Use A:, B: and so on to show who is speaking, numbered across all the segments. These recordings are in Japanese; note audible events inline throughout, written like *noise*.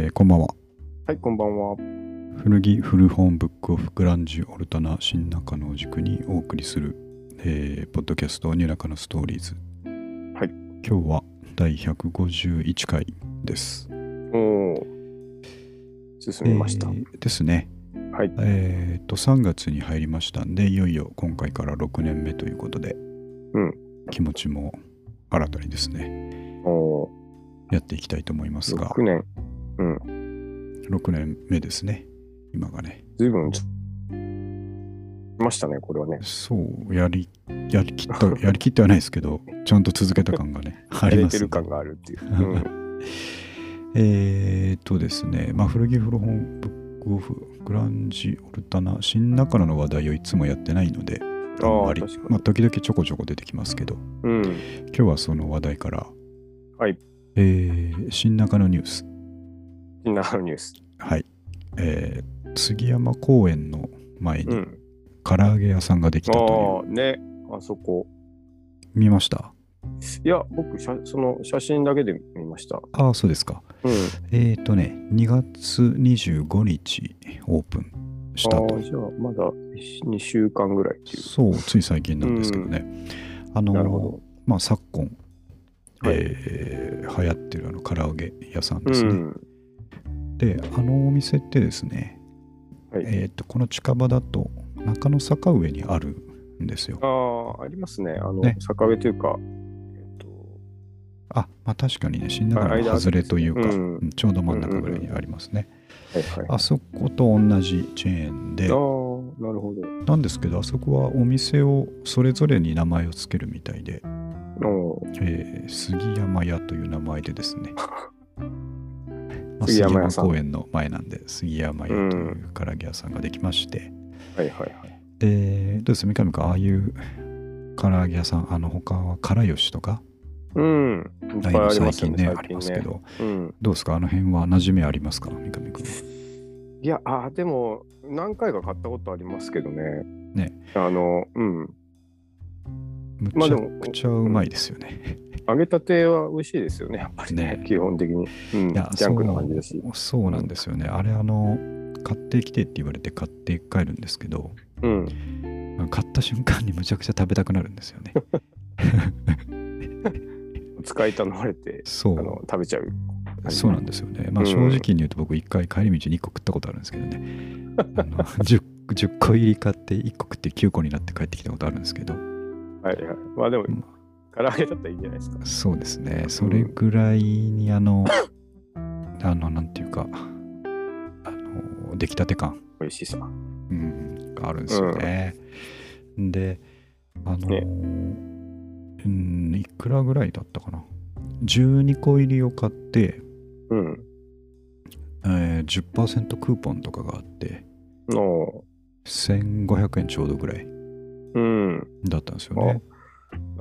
A: えーこんばんは。
B: はい、こんばんは。
A: 古着古本ブックオフグランジオルタナ新中野を軸にお送りする、えーポッドキャストニューナカのストーリーズ。
B: はい。
A: 今日は第151回です。
B: おお。進みました。
A: えーですね。
B: はい。
A: えっ、と、3月に入りましたんで、いよいよ今回から6年目ということで、
B: うん
A: 気持ちも新たにですね、
B: おお。
A: やっていきたいと思いますが
B: 6、年。
A: 6年目ですね。今がね。
B: ずいぶんつ、ましたね、これはね。
A: そう、やり、やりきった、*laughs* やりきってはないですけど、ちゃんと続けた感がね、*laughs* あ
B: や
A: ります、ね。
B: れてる感があるっていう。*laughs* うん。
A: えーっとですね、まあ、古着古本ブックオフ、グランジ、オルタナ、新中野の話題をいつもやってないので、あんまり
B: あー確かに
A: まあ、時々ちょこちょこ出てきますけど、
B: うん。
A: 今日はその話題から、
B: はい。
A: えー新中野ニュース、
B: なのニュース。
A: はい。えー杉山公園の前に
B: うん。
A: 唐揚げ屋さんができたという、
B: ああ、ね。あそこ。
A: 見ました？
B: いや、僕、写その写真だけで見ました。
A: ああ、そうですか。
B: うん。
A: えーっとね、2月25日オープンしたと
B: ああ、じゃあ、まだ2週間ぐらい。
A: そう、つい最近なんですけどね。あの
B: なるほど、
A: まあ、昨今、
B: はい
A: えー流行ってるあの唐揚げ屋さんですね。
B: うん。
A: で、あのお店ってですね、
B: はい
A: えーっと、この近場だと中野坂上にあるんですよ。
B: ああ、ありますね。あの、
A: ね
B: 坂上というか、えっと、
A: あ、まあ確かにね、新中野
B: あ間ある
A: の外れというか、
B: うん
A: うんちょうど真ん中ぐらいにありますね。
B: はいはい。
A: あそこと同じチェーンで
B: ああ、、なるほど。
A: なんですけど、あそこはお店をそれぞれに名前をつけるみたいで、えー杉山屋という名前でですね、*laughs* まあ
B: 杉山
A: 公園の前なんで杉山屋という唐揚げ屋さんができまして、
B: はいはいはい。
A: でどうです三上君ああいう唐揚げ屋さんあの他は唐吉とか？
B: うん。いっぱいありますよね、
A: 最近ねあ
B: 最
A: りますけど。
B: うん。
A: どうですかあの辺は？馴染みありますか三上君
B: いや、あーでも、何回か買ったことありますけどね。
A: ね。
B: あの、うん。
A: むちゃくちゃうまいですよね、
B: 揚げたては美味しいですよね、やっぱりね、
A: ね
B: 基本的に。うん。
A: いや
B: ジャンクな感じだし。
A: そうそうなんですよねあれあの買ってきてって言われて買って帰るんですけど
B: うん。
A: 買った瞬間にむちゃくちゃ食べたくなるんですよね *laughs*
B: 使い頼まれて、
A: そう
B: あの食べちゃう。
A: そうなんですよね。まあ
B: うん
A: 正直に言うと僕一回帰り道に1個食ったことあるんですけどね。あの *laughs* 10, 10個入り買って1個食って9個になって帰ってきたことあるんですけど、
B: はいはい。まあでも
A: うん、
B: 唐揚げだったらいいんじゃないですか。
A: そうですね。それぐらいにあの、*laughs* あの、なんていうか、あの、出来たて感、
B: 美味しさ。
A: うん、があるんですよね。で、あの、
B: ね
A: うん、いくらぐらいだったかな。12個入りを買って、
B: うん。
A: えー、10%クーポンとかがあって、
B: の、
A: 1500円ちょうどぐらい
B: うん。
A: だったんですよね。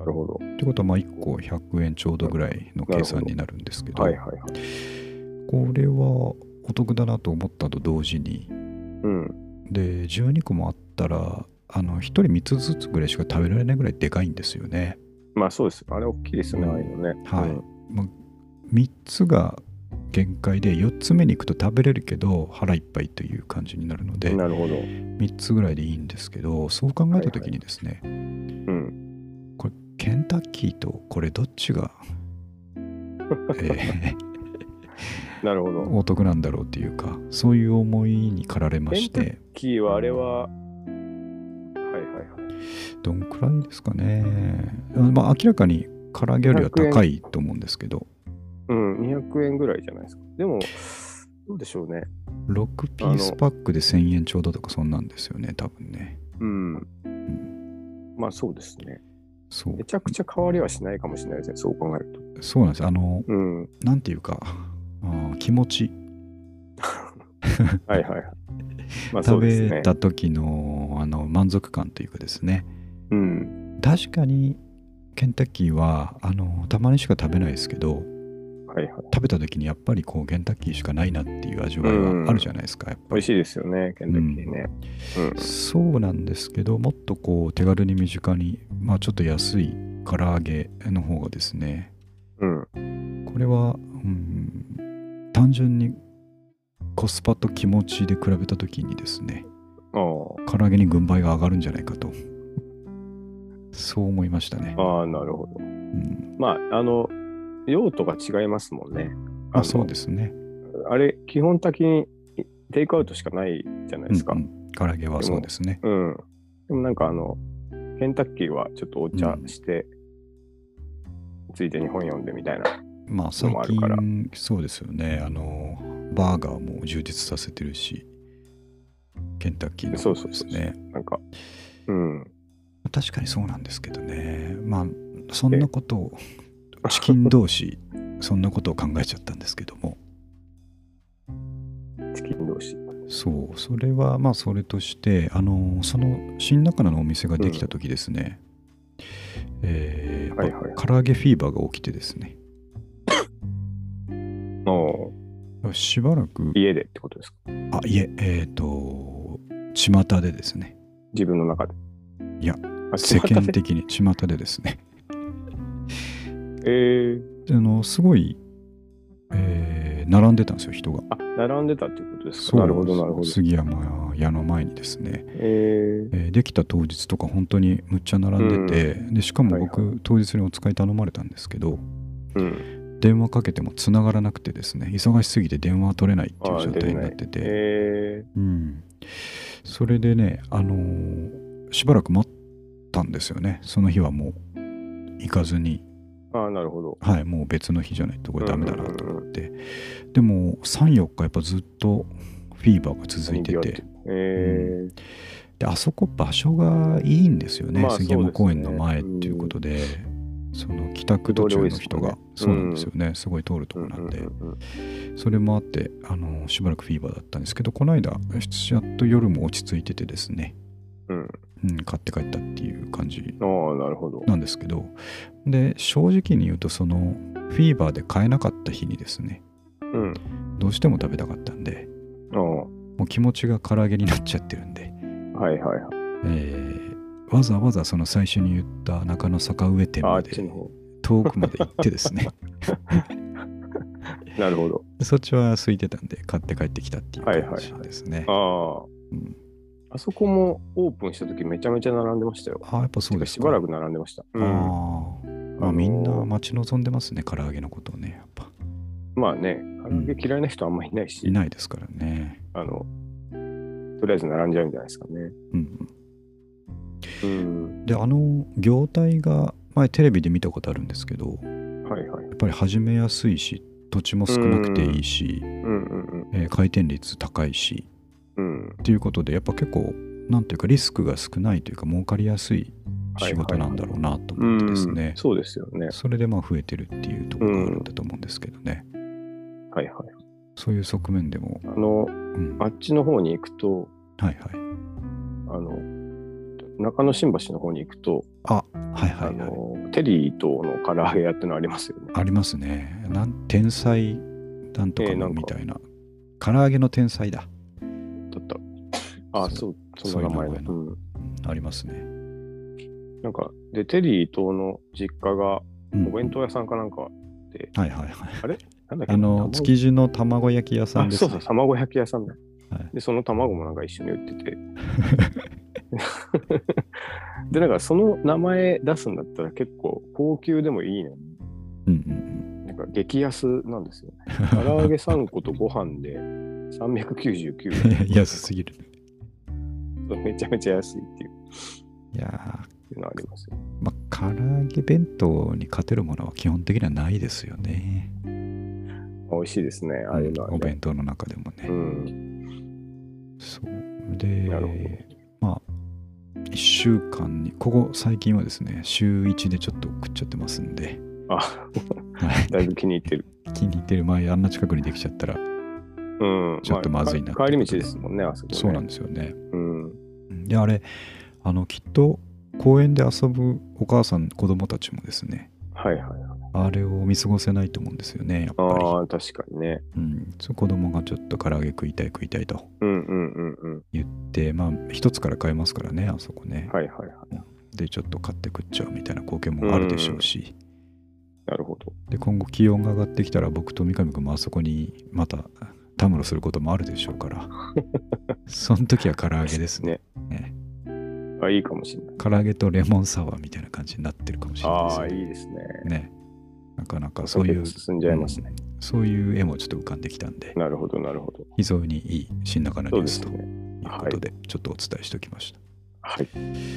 B: なるほど。
A: ってことはまあ1個100円ちょうどぐらいの計算になるんですけど
B: はいはいはい。
A: これはお得だなと思ったと同時に
B: うん。
A: で12個もあったらあの1人3つずつぐらいしか食べられないぐらいでかいんですよね。
B: まあそうです。あれ大きいですよね、
A: うん
B: ああいうのね。
A: はい
B: うん
A: まあ、3つが限界で4つ目に行くと食べれるけど腹いっぱいという感じになるので
B: なるほど。
A: 3つぐらいでいいんですけどそう考えた時にですね、
B: うん。
A: ケンタッキーとこれどっちが、*laughs* えー
B: なるほど。
A: お得なんだろうっていうかそういう思いに駆られまし
B: ケン
A: て
B: キーはあれは、はいはいはい。
A: どんくらいですかね、まあ、明らかに唐揚げよりは高いと思うんですけど
B: うん、200円ぐらいじゃないですか。でも、どうでしょうね。
A: 6ピースパックで1000円ちょうどとかそんなんですよね多分ね
B: うん。まあそうですね。
A: そう
B: めちゃくちゃ変わりはしないかもしれないですね、そう考えると。
A: そうなんですあの
B: うん。
A: なんていうかあー気持ち *laughs*
B: はいはいはい。まあそ
A: 食。べた時のあの満足感というかですね
B: うん。
A: 確かにケンタッキーはあのたまにしか食べないですけど
B: はいはい。
A: 食べた時にやっぱりこうケンタッキーしかないなっていう味わいはあるじゃないですか、やっぱり
B: 美味しいですよね、ケンタッキーね。うん。
A: そうなんですけどもっとこう手軽に身近にまあちょっと安い唐揚げの方がですね
B: うん。
A: これは、うん、単純にコスパと気持ちで比べた時にですね
B: あ
A: 唐揚げに軍配が上がるんじゃないかとそう思いましたね
B: あ、ああ、なるほど。
A: うん、
B: まあ、あの、用途が違いますもんね。
A: あそうですね
B: あれ、基本的にテイクアウトしかないじゃないですか。
A: うんうん唐揚げはそうですね
B: うん。でもなんかあの、ケンタッキーはちょっとお茶して、ついでに本読んでみたいな。
A: まあ最
B: もあるから
A: 近そうですよねあのバーガーも充実させてるしケンタッキーの
B: そう
A: ですね
B: なんか、うん。
A: 確かにそうなんですけどねまあそんなことをチキン同士そんなことを考えちゃったんですけども。
B: チキン同士。
A: そうそれはまあそれとしてあのその新中野のお店ができた時ですね、えー
B: はいはい。
A: 唐揚げフィーバーが起きてですね。
B: お
A: しばらく
B: 家でってことですか？
A: あいええっ、と巷でですね。
B: 自分の中で。
A: いや、
B: あ
A: 世間的に巷でですね
B: えー、
A: あのすごい、えー並んでたんですよ人が。
B: あ、並んでたっていうことです
A: そう
B: かなるほど、なるほど。
A: 杉山屋の前にですね、
B: えー、
A: えーできた当日とか本当にむっちゃ並んでて、でしかも僕、
B: はい。
A: 当日にお使い頼まれたんですけど
B: うん。
A: 電話かけても繋がらなくてですね忙しすぎて電話取れないっていう
B: あ
A: 状態になってて、
B: え
A: うん、それでねあのーしばらく待ったんですよね。その日はもう行かずに。
B: ー、ああ、なるほど。
A: はいもう別の日じゃないとこれダメだなと思って、でも34日やっぱずっとフィーバーが続いてて。
B: えー、
A: であそこ場所がいいんですよね、
B: まあ
A: 杉山公園の前っていうことで、その帰宅途中の人が、そうなんですよね、すごい通るとこなんで、
B: うんうんうん
A: それもあってあのしばらくフィーバーだったんですけどこの間やっと夜も落ち着いててですね、
B: うん
A: うん、買って帰ったっていう感じ
B: ああ、なるほど。
A: なんですけどで正直に言うとそのフィーバーで買えなかった日にですね
B: うん。
A: どうしても食べたかったんでもう気持ちが唐揚げになっちゃってるんで、
B: はいはいはい。
A: えーわざわざその最初に言った中野坂上店まで。遠くまで行ってですね *laughs*
B: なるほど。
A: でそっちは空いてたんで買って帰ってきたっていう
B: はい
A: 感じ
B: はいはい
A: ですね。
B: ああ。
A: うん
B: あそこもオープンした時めちゃめちゃ並んでましたよ。
A: ああやっぱそうですか。
B: しばらく並んでました。うん、
A: ああ、ま
B: あ
A: みんな待ち望んでますね唐揚げのことをねやっぱ
B: まあね、唐揚げ嫌いな人あんまいないし、
A: いないですからね。
B: あの、とりあえず並んじゃうんじゃないですかね。
A: うん
B: うん。
A: うん、であの業態が前テレビで見たことあるんですけど
B: はいはい。
A: やっぱり始めやすいし土地も少なくていいし、
B: うんうん
A: えー回転率高いし
B: うん。うん。
A: っていうことでやっぱ結構なんていうかリスクが少ないというか儲かりやすい仕事なんだろうなと思ってですね、
B: そうですよね。
A: それでまあ増えてるっていうところがあるんだと思うんですけどね、
B: はいはい。
A: そういう側面でも、
B: あの、
A: うん、はい
B: あっちの方に行くと、
A: はい
B: あの、中野新橋の方に行くと、
A: あはいは
B: あ
A: いはい
B: の、テリーとの唐揚げ屋ってのありますよね。
A: ありますねなん天才なんとかみたいな,、唐揚げの天才だ。
B: あ、
A: そ
B: そう、その名前だ。
A: そう
B: ん。
A: うん。ありますね、
B: なんか、で、テリーとの実家が
A: うん。
B: お弁当屋さんかなんかで、
A: はいはいはい。
B: なんだっけ？
A: あの
B: 卵？
A: 築地の卵焼き屋さん
B: あ、
A: です、ね、
B: そうそう、卵焼き屋さんだ。
A: はい。
B: で、その卵もなんか一緒に売ってて。*laughs* で、なんかその名前出すんだったら結構高級でもいいのに、
A: うんうん
B: なんか激安なんですよね。唐揚げ3個とご飯で399円。
A: う *laughs* ん安すぎる *laughs*
B: めちゃめちゃ安いっていう。
A: いや
B: いうのありますよ。
A: ーまあ唐揚げ弁当に勝てるものは基本的にはないですよね。
B: 美味しいですね、ああいうのは、ね。
A: お弁当の中でもね、
B: うん。
A: そう。でまあ1週間にここ最近はですね週1でちょっと食っちゃってますんで、
B: あ、
A: はい、
B: だいぶ気に入ってる。*laughs*
A: 気に入ってる。前あんな近くにできちゃったら
B: うん。
A: ちょっとまずいなって
B: あか帰り道ですもんね、あそこ、ね。
A: そうなんですよね
B: うん。
A: であれあのきっと公園で遊ぶお母さん子供たちもですね
B: はいはいはい。
A: あれを見過ごせないと思うんですよねやっぱり
B: ああ、確かにね。
A: うん、そう子供がちょっと唐揚げ食いたい食いたいと
B: うんうんうんうん。
A: 言ってまあ一つから買えますからねあそこね、
B: はいはいはい。
A: でちょっと買って食っちゃうみたいな光景もあるでしょうし、
B: なるほど。
A: で今後気温が上がってきたら僕と三上君もあそこにまたたむろすることもあるでしょうから、その時は唐揚げですね。
B: ね
A: ね
B: あ、いいかもしれない。
A: 唐揚げとレモンサワーみたいな感じになってるかもしれないです
B: ああ、
A: よね。
B: いいですね。
A: ねなかなかそういう、
B: 進んじゃいますね。
A: そういう絵もちょっと浮かんできたんで、
B: なるほど、なるほど。
A: 非常にいい新中のニュースとい
B: そう
A: ことで、ちょっとお伝えしておきました。
B: はい。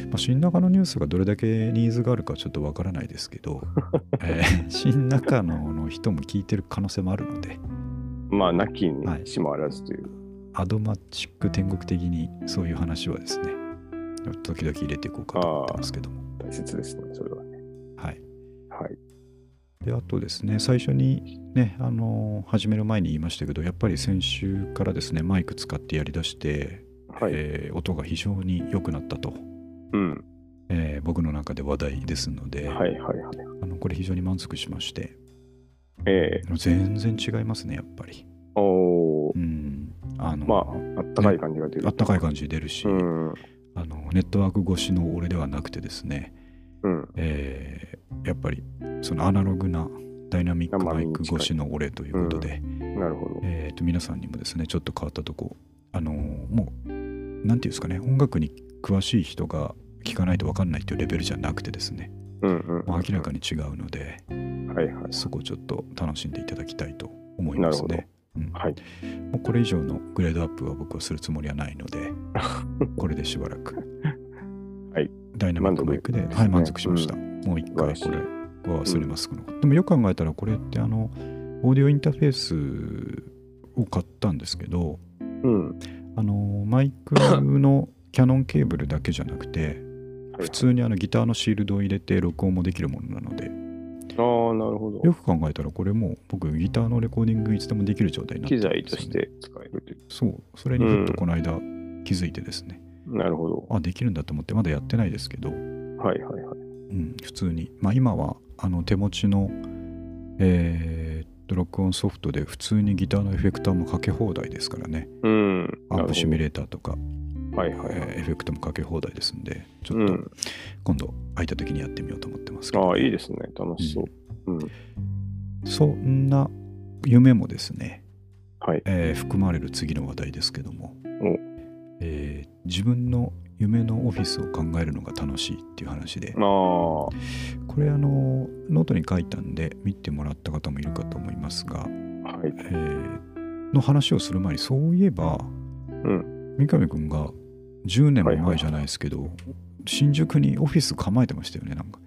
A: まあ、新中野ニュースがどれだけニーズがあるかちょっとわからないですけど、*laughs* えー新中野の人も聞いてる可能性もあるので、
B: まあ、なきに
A: はい
B: しもあらずという。
A: アドマチック天国的にそういう話はですね、時々入れていこうかと思ってますけども。
B: 大切ですね、それはね。
A: はい。
B: はい。
A: で、あとですね、最初にね、あのー始める前に言いましたけど、やっぱり先週からですね、マイク使ってやりだして、
B: はい。
A: えー音が非常に良くなったと、
B: うん。
A: えー僕の中で話題ですので、
B: はいはいはい。
A: あのこれ非常に満足しまして、
B: ええ
A: 全然違いますね、やっぱり。
B: おー
A: うん。あの、
B: まあ、あったかい感じが出る。
A: あったかい感じ出るし、
B: うん。
A: あのネットワーク越しの俺ではなくてですね、
B: うん。
A: えーやっぱりそのアナログなダイナミックマイク越しの俺ということで、
B: なるほど。
A: えーと皆さんにもですねちょっと変わったとこあのーもうなんていうんですかね音楽に詳しい人が聞かないと分かんないというレベルじゃなくてですね、
B: うんうん。
A: まあ明らかに違うので
B: はいはい。
A: そこをちょっと楽しんでいただきたいと思いますね。うん
B: はい。
A: もうこれ以上のグレードアップは僕はするつもりはないので *laughs* これでしばらく、
B: はい、
A: ダイナミックマイクで
B: ね
A: はい、満足しました。もう一回こ
B: い
A: れは忘れます、このことでもよく考えたらこれってあのオーディオインターフェースを買ったんですけど
B: うん。
A: あのマイクのキャノンケーブルだけじゃなくて
B: はい
A: 普通にあのギターのシールドを入れて録音もできるものなので
B: ああ、なるほど。
A: よく考えたらこれもう僕ギターのレコーディングいつでもできる状態になってね
B: 材として使えるという。
A: そうそれにふっとこの間気づいてですね、
B: なるほど。
A: あできるんだと思ってまだやってないですけど、
B: はいはいはい。
A: うん、普通にまあ今はあの手持ちのえーっと録音ソフトで普通にギターのエフェクターもかけ放題ですからね
B: うん。
A: アンプシミュ
B: レ
A: レーターとか、
B: はいはい
A: エフェクトもかけ放題ですんでちょっと
B: うん。
A: 今度空いた時にやってみようと思ってますけど、
B: ああ、いいですね。楽しそう。うん。
A: そんな夢もですね、
B: はい。
A: えー含まれる次の話題ですけども
B: お、
A: えー自分の夢のオフィスを考えるのが楽しいっていう話で
B: ああ、
A: これあのノートに書いたんで見てもらった方もいるかと思いますが、
B: はい。
A: えーの話をする前にそういえば
B: うん。
A: 三上君が10年も
B: はいはい
A: 前じゃないですけど、新宿にオフィス構えてましたよねなんか、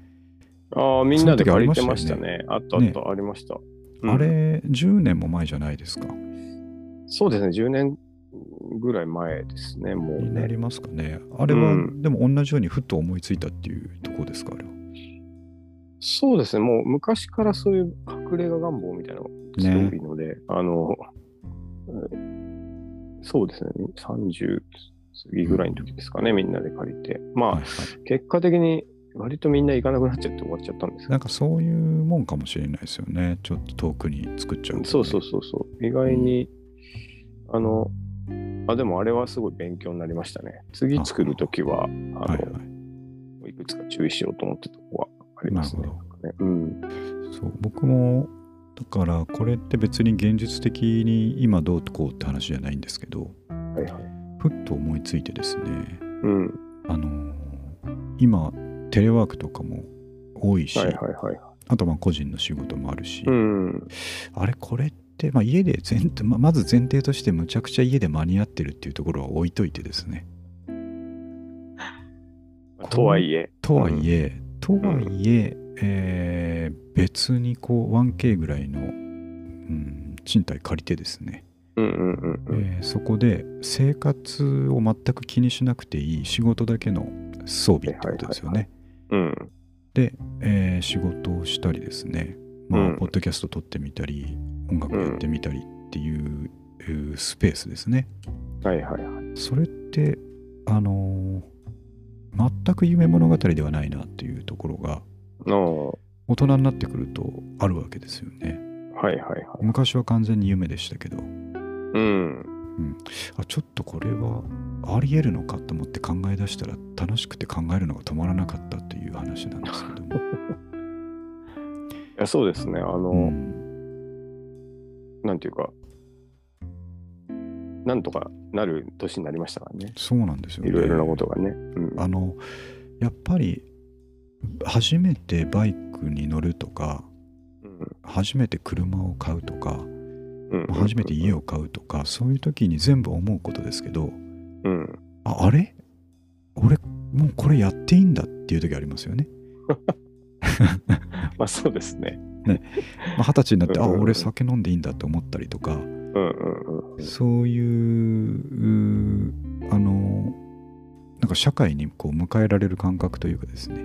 B: ああ、みんなで借りてましたね。あったあった、
A: ね
B: ありました。うん
A: あれ10年も前じゃないですか
B: そうですね。10年ぐらい前ですね。もうね。
A: になりますかねあれは、
B: うん
A: でも同じようにふっと思いついたっていうところですかあれは
B: そうですね。もう昔からそういう隠れ家願望みたいなのが強いので、あの、えーそうですね。30過ぎぐらいの時ですかね。みんなで借りて。まあ、
A: はいはい
B: 結果的に割とみんな行かなくなっちゃって終わっちゃったんですけ
A: なんかそういうもんかもしれないですよねちょっと遠くに作っちゃうとね、
B: ど、そうそうそうそう。意外に、あの、あ、でもあれはすごい勉強になりましたね。次作るときは、あの、
A: はいはい
B: いくつか注意しようと思ってたとこはありますね。
A: なる
B: なんかねうん。
A: そう僕もだからこれって別に現実的に今どうこうって話じゃないんですけど
B: はいはい。
A: ふっと思いついてですね
B: うん。
A: あのー今テレワークとかも多いし、
B: はいはいはい。
A: あとまあ個人の仕事もあるし、
B: うん。
A: あれこれって、まあ、家で前提ままず前提としてむちゃくちゃ家で間に合ってるっていうところは置いといてですね *laughs*
B: とはいえ。
A: とはいえ、とはいええー別にこう 1K ぐらいの、うん、賃貸借りてですね、そこで生活を全く気にしなくていい仕事だけの装備ってことですよね。
B: うん。
A: で、えー仕事をしたりですね、まあ
B: うん
A: ポッドキャスト撮ってみたり音楽やってみたりっていう、えースペースですね。
B: はいはいはい。
A: それってあのー全く夢物語ではないなっていうところが
B: の
A: 大人になってくるとあるわけですよね。
B: はいはいはい。
A: 昔は完全に夢でしたけど
B: うん。
A: あちょっとこれはありえるのかと思って考え出したら楽しくて考えるのが止まらなかったっていう話なんですけども。
B: いやそうですね。あの、
A: うん
B: なんていうか、なんとかなる年になりましたからね。
A: そうなんですよね。
B: いろいろなことがね。うん、
A: あのやっぱり初めてバイクに乗るとか
B: うん
A: 初めて車を買うとか
B: うん
A: 初めて家を買うとかそういう時に全部思うことですけど
B: うん。
A: ああれ？俺もうこれやっていいんだっていう時ありますよね。*laughs*
B: まあそうですね。
A: まあ二十歳になってあ
B: うんうんうん
A: 俺酒飲んでいいんだって思ったりとか
B: うんうんうん。
A: そういううあのなんか社会にこう迎えられる感覚というかですね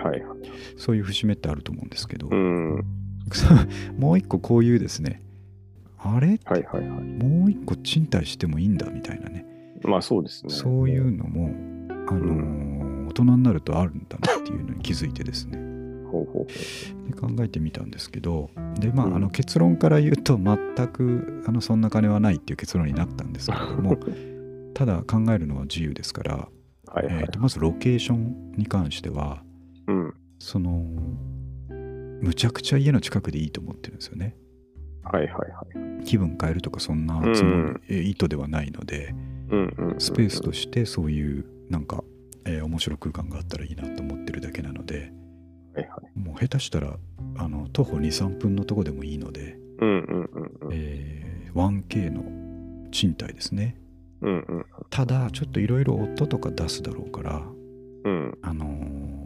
B: はいはい。
A: そういう節目ってあると思うんですけど、
B: うん。*laughs*
A: もう一個こういうですねあれ？
B: はいはいはい。
A: もう一個賃貸してもいいんだみたいなね
B: まあそうですね。
A: そういうのも、あのー大人になるとあるんだなっていうのに気づいてですね
B: ほうほうほ
A: で考えてみたんですけどでまあ,、
B: うん
A: あの結論から言うと全くあのそんな金はないっていう結論になったんですけれども *laughs* ただ考えるのは自由ですから、
B: う。はいはい
A: えー。とまずロケーションに関しては
B: うん。
A: そのむちゃくちゃ家の近くでいいと思ってるんですよね
B: はいはいはい。
A: 気分変えるとかそんなつもり、え意図ではないので
B: うんうんうん。
A: スペースとしてそういうなんか、えー面白い空間があったらいいなと思ってるだけなので
B: はいはい。
A: もう下手したらあの徒歩23分のとこでもいいので、
B: うんうんうんうん。
A: えー 1K の賃貸ですね
B: うんうん
A: ただちょっといろいろ音とか出すだろうから
B: うん。
A: あのー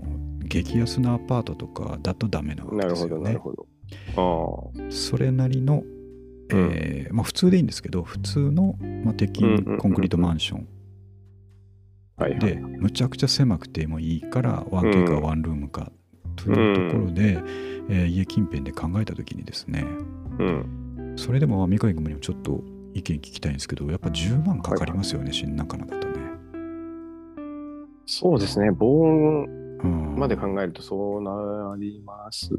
A: 激安なアパートとかだとダメなわけ
B: なるほ
A: ですよね
B: どなるほど。
A: それなりの、えーまあ、普通でいいんですけど普通の、まあ、鉄筋コンクリートマンション。でむちゃくちゃ狭くてもいいから 1K かワンルームかというところで、えー家近辺で考えた時にですね
B: うん。
A: それでもまあ三上君にもちょっと意見聞きたいんですけどやっぱ10万かかりますよね、新中野だとね。
B: そうですね。防音
A: うん
B: まで考えるとそうなります。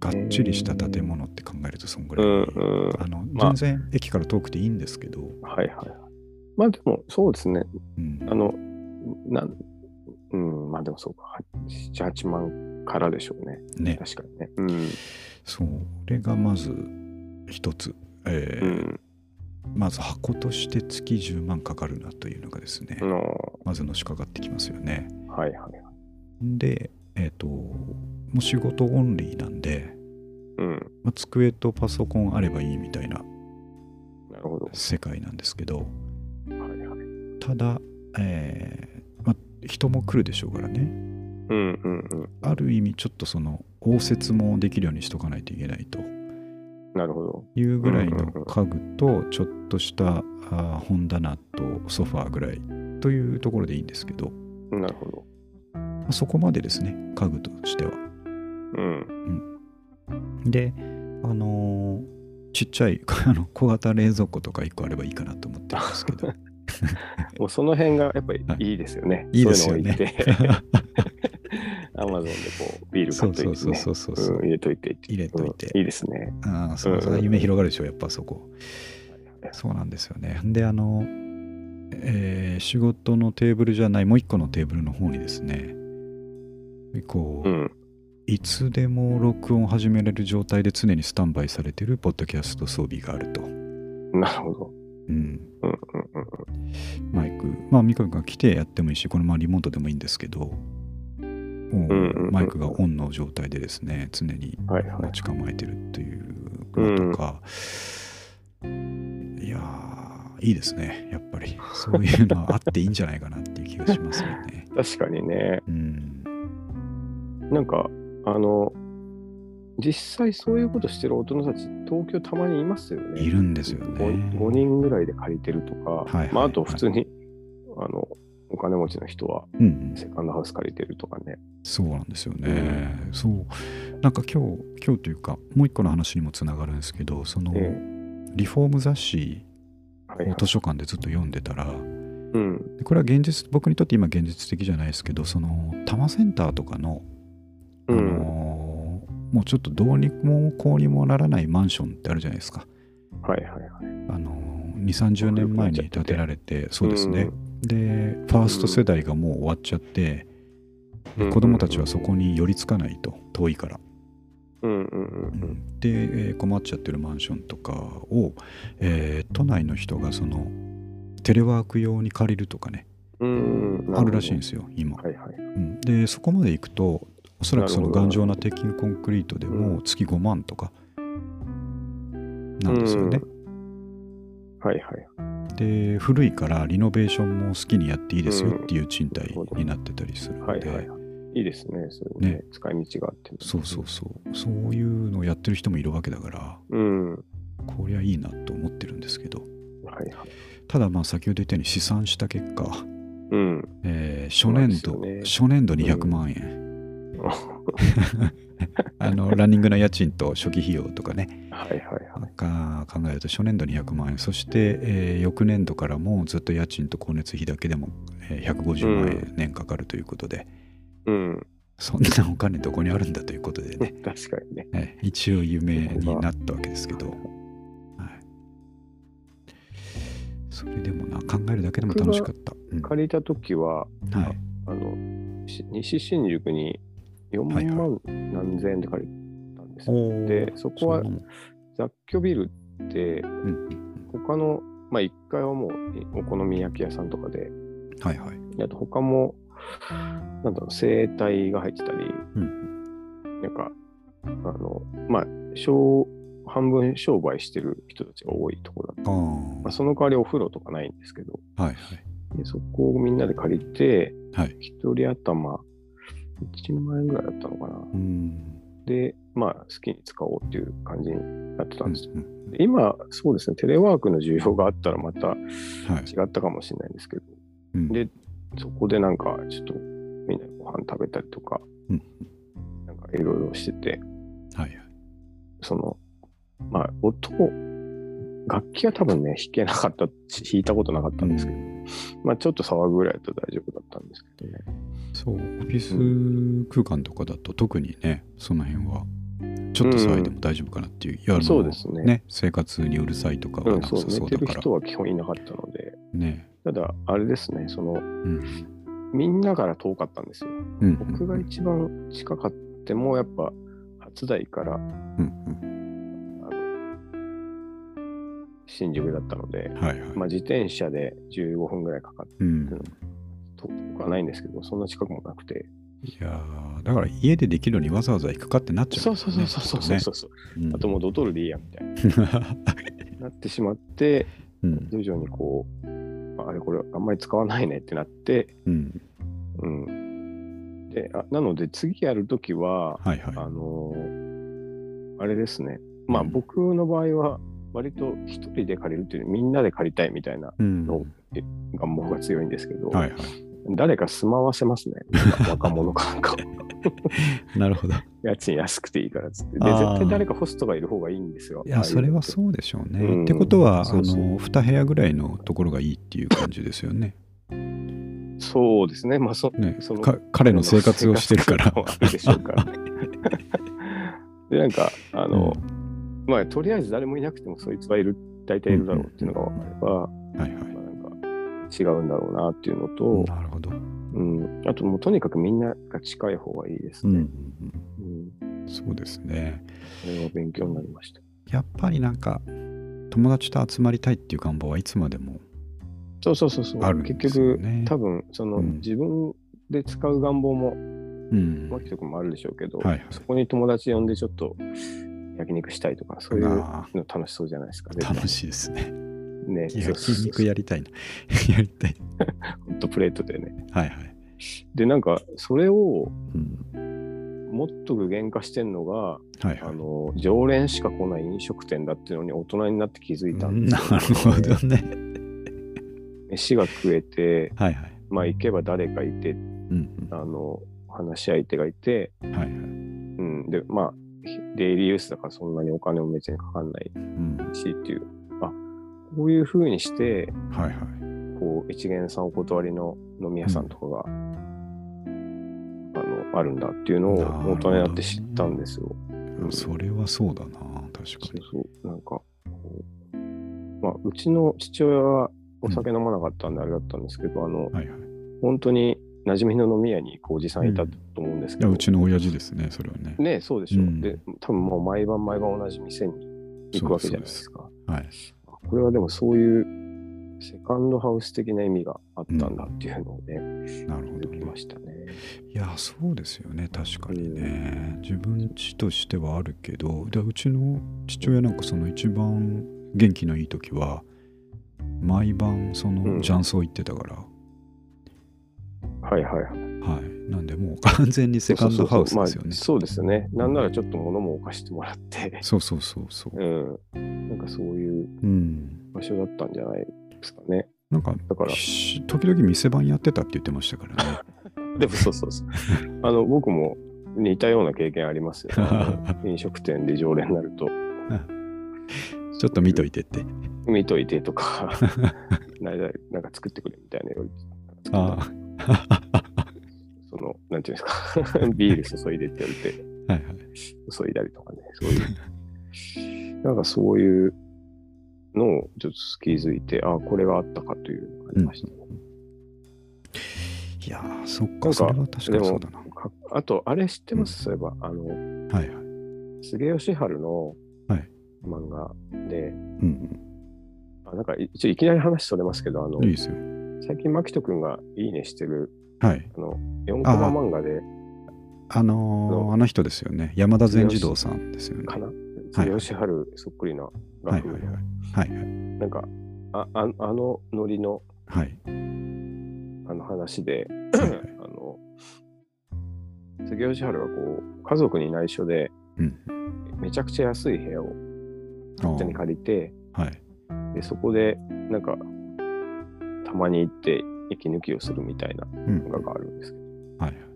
A: がっちりした建物って考えるとそんぐらい、
B: うんうん。
A: あの
B: まあ
A: 全然駅から遠くていいんですけど、
B: はいはいはい。まあでもそうですね。
A: うん
B: あの、なん、うん、まあでもそうか。7、8万からでしょうね。
A: ね
B: 確かにね。うん。
A: それがまず一つ、えー
B: うん。
A: まず箱として月10万かかるなというのがですね、
B: の
A: まずのしかかってきますよね。
B: はいはいはい。
A: で、えっ、と、もう仕事オンリーなんで、
B: うん。
A: まあ、机とパソコンあればいいみたいな。世界なんですけど、
B: はいはい。
A: ただ、えーまあ、人も来るでしょうからね、
B: うんうんうん。
A: ある意味ちょっとその応接もできるようにしとかないといけないと
B: なるほど。
A: いうぐらいの家具とちょっとした本棚とソファーぐらいというところでいいんですけど、
B: なるほど。
A: まあそこまでですね家具としては。
B: うん。
A: であのーちっちゃい *laughs* あの小型冷蔵庫とか1個あればいいかなと思ってるんですけど。*laughs*
B: もうその辺がやっぱり
A: はい
B: いいですよね。*laughs*
A: いい。ですよね
B: そういうのを置いて、アマゾンでこうビール買っといて、ね、
A: そうそうそうそうそう
B: う。ん入れといて。
A: 入れといて。
B: うん。いいですね。
A: ああそう
B: うん。
A: 夢広がるでしょやっぱそこ。そうなんですよね。であの、えー仕事のテーブルじゃないもう一個のテーブルの方にですねこう、
B: うん。
A: いつでも録音始めれる状態で常にスタンバイされてるポッドキャスト装備があると、
B: なるほど。
A: うん、
B: うんうんうん
A: マイクまあ三上君が来てやってもいいしこのままリモートでもいいんですけどマイクがオンの状態でですね常に持。ち構えてるっていうのとか、いやーいいですねやっぱりそういうのはあっていいんじゃないかなっていう気がしますよね。*laughs*
B: 確かにね。
A: うん、
B: なんか、あの、実際そういうことしてる大人たち、東京たまにいますよね。
A: いるんですよね。
B: 5, 5人ぐらいで借りてるとか、
A: はいはい
B: まあ、あと普通に、あの、お金持ちの人は
A: うんうん、
B: セカンドハウス借りてるとかね。
A: そうなんですよね。そうなんか今日今日というかもう一個の話にもつながるんですけどその、
B: え
A: リフォーム雑誌
B: はいはい
A: を図書館でずっと読んでたら、
B: うん。
A: でこれは現実僕にとって今現実的じゃないですけどその多摩センターとかの、あ
B: うん。
A: のーもうちょっとどうにもこうにもならないマンションってあるじゃないですか。
B: はいはいはい。
A: あのー、2、30年前に建てられて、そうですね。で、ファースト世代がもう終わっちゃって、
B: うん
A: で子供たちはそこに寄りつかないと、遠いから。
B: うんうんうん
A: で、えー困っちゃってるマンションとかを、えー都内の人がそのテレワーク用に借りるとかね、
B: うん。
A: あるらしいんで
B: す。
A: すよ今、
B: はいはい。
A: うん、でそこまで行くとおそらくその頑丈な鉄筋コンクリートでも月5万とかなんですよね、
B: はいはい。
A: で古いからリノベーションも好きにやっていいですよっていう賃貸になってたりするので、
B: はいはいはい。いいですね。そうね
A: ね
B: 使い道があって。
A: そうそうそうそういうのをやってる人もいるわけだから
B: うん。は
A: こりゃいいなと思ってるんですけど
B: いはい。
A: ただまあ先ほど言ったように試算した結果、
B: うん。
A: えー初年度、
B: ね
A: 初年度200万円、*laughs* あのランニングの家賃と初期費用とかね。
B: はいはいはい。
A: か考えると初年度200万円。そして、えー翌年度からもずっと家賃と光熱費だけでも、えー150万円年かかるということで、
B: うん。
A: そんなお金どこにあるんだということでね、*laughs*
B: 確かにね。
A: えー一応夢になったわけですけど、はい、それでもな考えるだけでも楽しかった、うん。
B: 借りたときは、
A: はい、
B: あの、し西新宿に4
A: はいはい
B: 万何千円で借りたんですよ。
A: おー
B: でそこは雑居ビルって、
A: うん
B: 他の、まあ1階はもうお好み焼き屋さんとかで、
A: はいはい。
B: あと他も、なんだろう、整体が入ってたり、
A: うん
B: なんか、あの、まあ、商半分商売してる人たちが多いところだった。
A: あ
B: まあ、その代わりお風呂とかないんですけど、
A: あはいはい。
B: でそこをみんなで借りて、
A: はい。
B: 一人頭1万円ぐらいだったのかな。
A: うん。
B: で、まあ、好きに使おうっていう感じになってたんですよ。
A: うん
B: で今、そうですね、テレワークの需要があったらまた
A: はい。
B: 違ったかもしれないんですけど、
A: うん。
B: でそこでなんか、ちょっとみんなでご飯食べたりとか、
A: うん。
B: なんかいろいろしてて、
A: はいはい。
B: その、まあ、音を、楽器は多分ね、弾けなかったし、弾いたことなかったんですけど、まあ、ちょっと騒ぐぐらいだと大丈夫だったんですけどね。
A: そう。オフィス空間とかだと特にねその辺はちょっと騒いでも大丈夫かなっていう、いやあの
B: そうですね。
A: 生活にうるさいとか
B: うん、
A: はなさ
B: そう、
A: だから、
B: 人は基本いなかったので、
A: ね。
B: ただ、あれですね、その、
A: うん。
B: みんなから遠かったんですよ。
A: うん
B: 僕が一番近かっても、やっぱ、初台から、
A: うん
B: あの、新宿だったので、
A: うんはいはい、
B: まあ、自転車で15分ぐらいかかって、
A: うん、
B: はないんですけど、そんな近くもなくて。
A: いやーだから家でできるのにわざわざ行くかってなっちゃ
B: そううん
A: です
B: そうそうそうそうそう、
A: きっとねうん
B: あともうドトールでいいや、みたいな。*laughs* なってしまって、
A: うん
B: 徐々にこう、あれこれあんまり使わないねってなって、
A: うん
B: うん。で、あなので次やるときは、
A: はいはい
B: あのーあれですね。まあ
A: うん
B: 僕の場合は、割と一人で借りるっていうみんなで借りたいみたいな
A: うん
B: の願望が強いんですけど、
A: はいは
B: 誰か住まわせますね。若者かなんか。
A: い *laughs* なるほど
B: 家賃安くていいからっつって。で、絶対誰かホストがいる方がいいんですよ。
A: いやそれは
B: う。
A: そうでしょうね、
B: うん
A: ってことは
B: そうそう
A: あの2部屋ぐらいのところがいいっていう感じですよね
B: そうですね。まあそ、
A: ね
B: その
A: か彼の生活をしてるから
B: でしょうから。*laughs* で、なんか、あの、まあ、とりあえず誰もいなくてもそいつはいる、大体いるだろうっていうのが分かれば、
A: はいはい
B: まあ、なんか違うんだろうなっていうのと、
A: なるほど、
B: うん、あともうとにかくみんなが近い方がいいですね。
A: うん、
B: うん、
A: そうですね
B: それは勉強になりました。
A: やっぱりなんか友達と集まりたいっていう願望はいつまでも
B: そうそうそうそう。
A: あるんです
B: 結
A: よ
B: 局、
A: ね
B: 多分、その、
A: うん
B: 自分で使う願望も、
A: うん
B: マキト君もあるでしょうけど、
A: はいはい
B: そこに友達呼んでちょっと焼肉したいとか、そういうの
A: あ
B: 楽しそうじゃないですか。
A: ー楽しいですね
B: い。ね、そうそう
A: 焼
B: そう。
A: 肉やりたいな。*laughs* やりたい。
B: ホットプレートでね。
A: はいはい、
B: で、なんか、それを
A: うん、
B: もっと具現化してんのが、
A: はいはい。
B: あの、常連しか来ない飲食店だっていうのに大人になって気づいたんです
A: な
B: よ、
A: るほどね。
B: 飯が食えて、
A: はいはい。
B: まあ行けば誰かいて、
A: うん
B: あの、話し相手がいて、
A: うんはいはい。
B: うん、で、まあ、デイリーユースだからそんなにお金も別にかかんない
A: うん
B: しっていう、あ、こういう風にして、
A: はいはい。
B: こう、一元さんお断りの飲み屋さんとかが、あの、あるんだっていうのを大人になって知ったんですよ。うん。
A: それはそうだな確か
B: そう
A: に
B: そう、なんか、まあ、うちの父親はお酒飲まなかったんであれだったんですけど、あの、
A: はいはい。
B: 本当に馴染みの飲み屋におじさんいたと思うんですけど、
A: いやうちの親父ですねそれはね。
B: ねそうでしょ。う。
A: うん。
B: で、多分もう毎晩毎晩同じ店に行くわけじゃないですか。
A: はい
B: これはでもそういうセカンドハウス的な意味があったんだっていうのをね、
A: なるほど、
B: ましたね。
A: いやそうですよね。確かにね、自分ちとしてはあるけどでうちの父親なんかその一番元気のいい時は毎晩その
B: うん。
A: 雀荘行ってたから、
B: はいはいはい。
A: はいなんでもう完全にセカンドハウスですよね。
B: まあ、そうですよね。なんならちょっと物も置かしてもらって、
A: そうそうそうそう。
B: うん。なんかそういう
A: うん
B: 場所だったんじゃないですかね。
A: なんか
B: だから、
A: し時々店番やってたって言ってましたからね。*laughs*
B: でもそうそうそう。あの、僕も似たような経験ありますよ、ね *laughs* 飲食店で常連になると、
A: ちょっと見といてって。
B: 見といてとか、*laughs* なんかなんか作ってくれみたいな
A: あ
B: その、なんていうんですか、*laughs* ビール注いでって言って、
A: あはいはい。
B: 注いだりとかね、そういう、なんかそういうのをちょっと気づいて、あこれがあったかというのがありましたね。
A: いやーそっ
B: か
A: かそれは確かにそうだな。
B: かあと、あれ知ってます、そういえば、あの、
A: はいはい。
B: 杉義治の
A: はい。
B: 漫画で、
A: うん
B: あなんか一応いきなり話それますけど、あの
A: うんいいですよ。
B: 最近、牧人君がいいねしてる、
A: はい。
B: あの、4コマ漫画で、
A: あのーあの人ですよね。山田善児童さんですよね。
B: かな。
A: はい。
B: 杉義治そっくりな
A: はいはいはい。はいはい。
B: なんか、あああのノリの
A: はい。
B: あの話で、
A: はいはい。
B: あの、杉吉春がこう、家族に内緒で、
A: うん。
B: めちゃくちゃ安い部屋を
A: あ
B: 勝手に
A: ー
B: 借りて、
A: はい。
B: で、そこで、なんか、たまに行って息抜きをするみたいな
A: うん。
B: 漫画があるんですけど、
A: はい。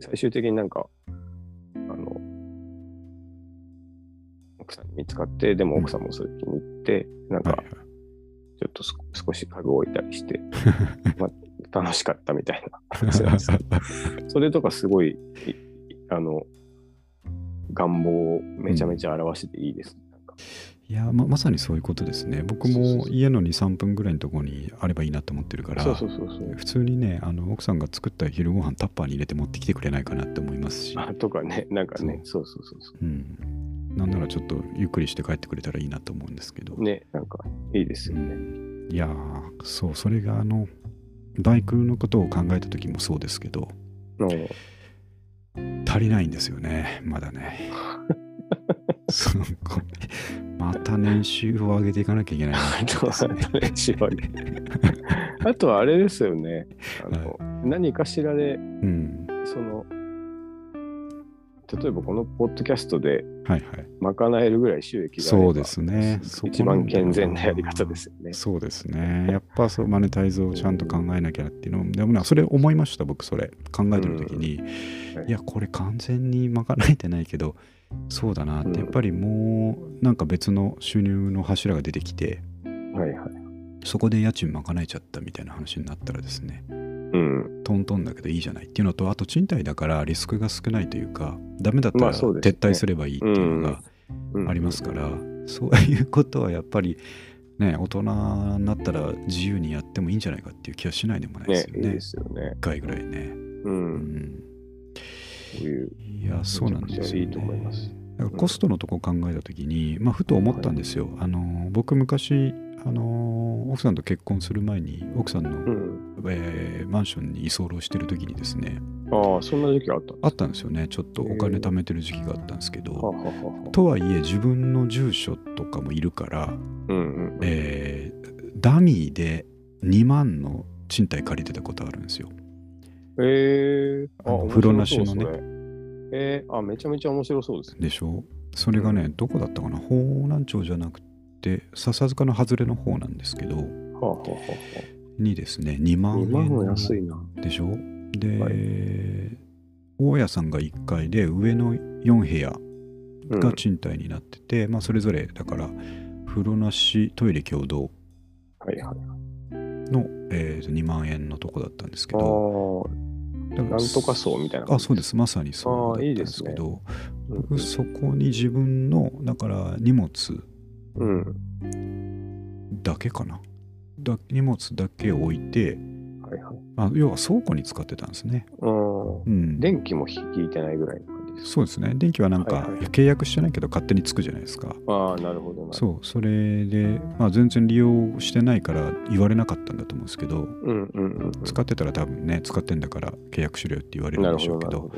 B: 最終的になんか、あの、奥さんに見つかって、でも奥さんもそれ気に入って、なんか
A: はい、
B: ちょっとす少し家具を置いたりして、*laughs* まあ、楽しかったみたいな。話なんですけどそれとかすごい、いあの、願望をめちゃめちゃ表してていいです。なんか
A: いやままさにそういうことですね。僕も家の2、3分ぐらいのところにあればいいなと思ってるから。普通にねあの奥さんが作った昼ご飯タッパーに入れて持ってきてくれないかなって思いますし、*laughs*
B: あとかね、なんかね、そう。そうそうそ
A: うん、なんならちょっとゆっくりして帰ってくれたらいいなと思うんですけど、
B: う。ね、なんかいいですよね。
A: いやーそうそれがあのバイクのことを考えた時もそうですけど
B: うん。
A: 足りないんですよねまだね *laughs* そうこまた年収を上げていかなきゃいけないな。
B: あと
A: です
B: は
A: ね
B: ね、縛り。あとはあれですよね。あの、何かしらで、
A: うん。
B: その、例えばこのポッドキャストで
A: はいはい。
B: 賄えるぐらい収益が
A: そうですね。
B: 一番健全なやり方ですよね。
A: そうですね。やっぱそうマネタイズをちゃんと考えなきゃっていうのもでもねそれ思いました僕それ。考えてる時に、
B: はい。
A: いやこれ完全に賄えてないけどそうだなっ
B: うん
A: てやっぱりもうなんか別の収入の柱が出てきて
B: はいはい。
A: そこで家賃賄えちゃったみたいな話になったらですね
B: うん。
A: トントンだけどいいじゃないっていうのとあと賃貸だからリスクが少ないというかダメだったら撤退すればいいっていうのが
B: うん
A: ありますから、そういうことはやっぱりね大人になったら自由にやってもいいんじゃないかっていう気はしないでもないで
B: ね
A: す、よね。
B: いいですよね。
A: 一回ぐらいね。
B: う。
A: うん
B: ういう。
A: いやそうなんですよ、ね。
B: いいと思います
A: コストのとこ考えた時に、まあ、ふと思ったんですよ。あの僕昔あの奥さんと結婚する前に奥さんの、
B: うん。
A: えーマンションに居候してる時にですね
B: ああ、そんな時期あった。
A: あったんですよねちょっとお金貯めてる時期があったんですけど、
B: はははは
A: とはいえ自分の住所とかもいるから、
B: うんうん。
A: えーダミーで2万の賃貸借りてたことあるんですよ。
B: えー、
A: あの風呂なしのね。
B: えー、あ、めちゃめちゃ面白そうですね。
A: でしょ？それがね、どこだったかな？方南町じゃなくて笹塚の外れの方なんですけど
B: はあ、はあは
A: にですね2
B: あ、
A: 万
B: 2万も
A: 円
B: 安いな。
A: でしょ？で、
B: はい。
A: 大家さんが1階で上の4部屋
B: うん。
A: が賃貸になってて、まあそれぞれだから風呂なしトイレ共同
B: はいはい。
A: の、えーと2万円のとこだったんですけど
B: なんとか層みたいな。
A: あそうですまさにそうだったんですけど
B: うん
A: 僕そこに自分のだから荷物
B: うん。
A: だけかなだ荷物だけ置いて
B: はいはい。
A: あ要は倉庫に使ってたんですね。
B: うん。
A: うん、
B: 電気も引いてないぐらいの
A: そうですね電気はなんか、
B: はいはい
A: 契約してないけど勝手につくじゃないですか
B: かああ、なるほどな。
A: そうそれで、まあ、全然利用してないから言われなかったんだと思うんですけど
B: うんうんうんうん。
A: 使ってたら多分ね使ってんだから契約しろよって言われる
B: なん
A: でしょうけど。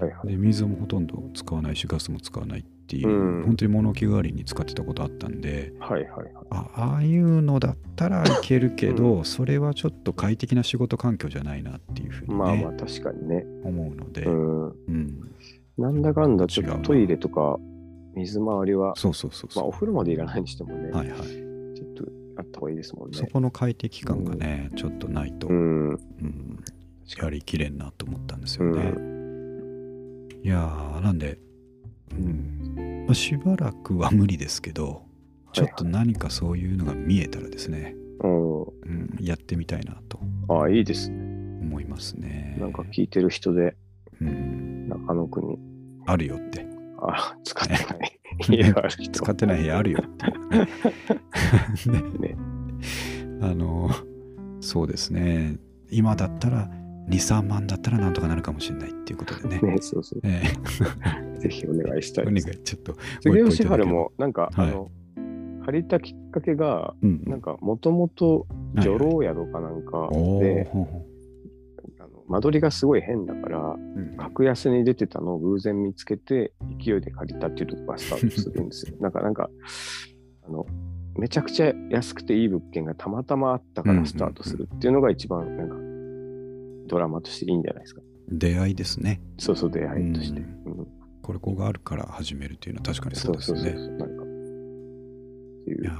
B: はいはい。
A: で水もほとんど使わないしガスも使わないっていう、
B: うん
A: 本当に物置代わりに使ってたことあったんで
B: はいはいはい。
A: あああいうのだったらいけるけど、それはちょっと快適な仕事環境じゃないなっていうふうに、ね
B: まあまあ、確かにね。
A: 思うので、
B: うん。
A: うん
B: なんだかんだ、ちょっとトイレとか水回りは、
A: そうそうそう
B: まあ、お風呂までいらないにしてもね、
A: はいはい、
B: ちょっとあった方がいいですもんね。
A: そこの快適感がね、ちょっとないと、
B: う
A: うん
B: ん。
A: やりきれんなと思ったんです
B: う
A: よね。
B: ん。
A: いやーなんで、うんまあ、しばらくは無理ですけどちょっと何かそういうのが見えたらですね、
B: うん。
A: うん、やってみたいなと
B: ああ、いいですね。
A: 思いますね。
B: なんか聞いてる人で、
A: うん、
B: に、
A: あるよって。
B: あ使ってない *laughs* 家がある人。
A: 使ってない部屋あるよってね。*laughs*
B: ね。
A: あの、そうですね。今だったら、2、3万だったらなんとかなるかもしれないっていうことでね。
B: ね、そうそう。
A: え
B: ぜひお願いした
A: えお願い
B: いです。
A: ちょっと。
B: 杉吉春も、なんか、
A: はい
B: あの、借りたきっかけが、
A: うん
B: なんか、もともと女郎宿かなんか
A: お
B: で、
A: ほうほ
B: あの間取りがすごい変だから、
A: ううん
B: 格安に出てたのを偶然見つけて、勢いで借りたっていうところがスタートするんですよ。*laughs* なんか、なんか、あの、めちゃくちゃ安くていい物件がたまたまあったからスタートするっていうのが一番、なんか、ドラマとしていいんじゃないですか。
A: 出会いですね。
B: そうそう、出会いとして。
A: う
B: うん
A: これこがあるから始めるというのは確かにそ
B: そうう
A: です
B: そうそう
A: ね。
B: なんか、ってい
A: いう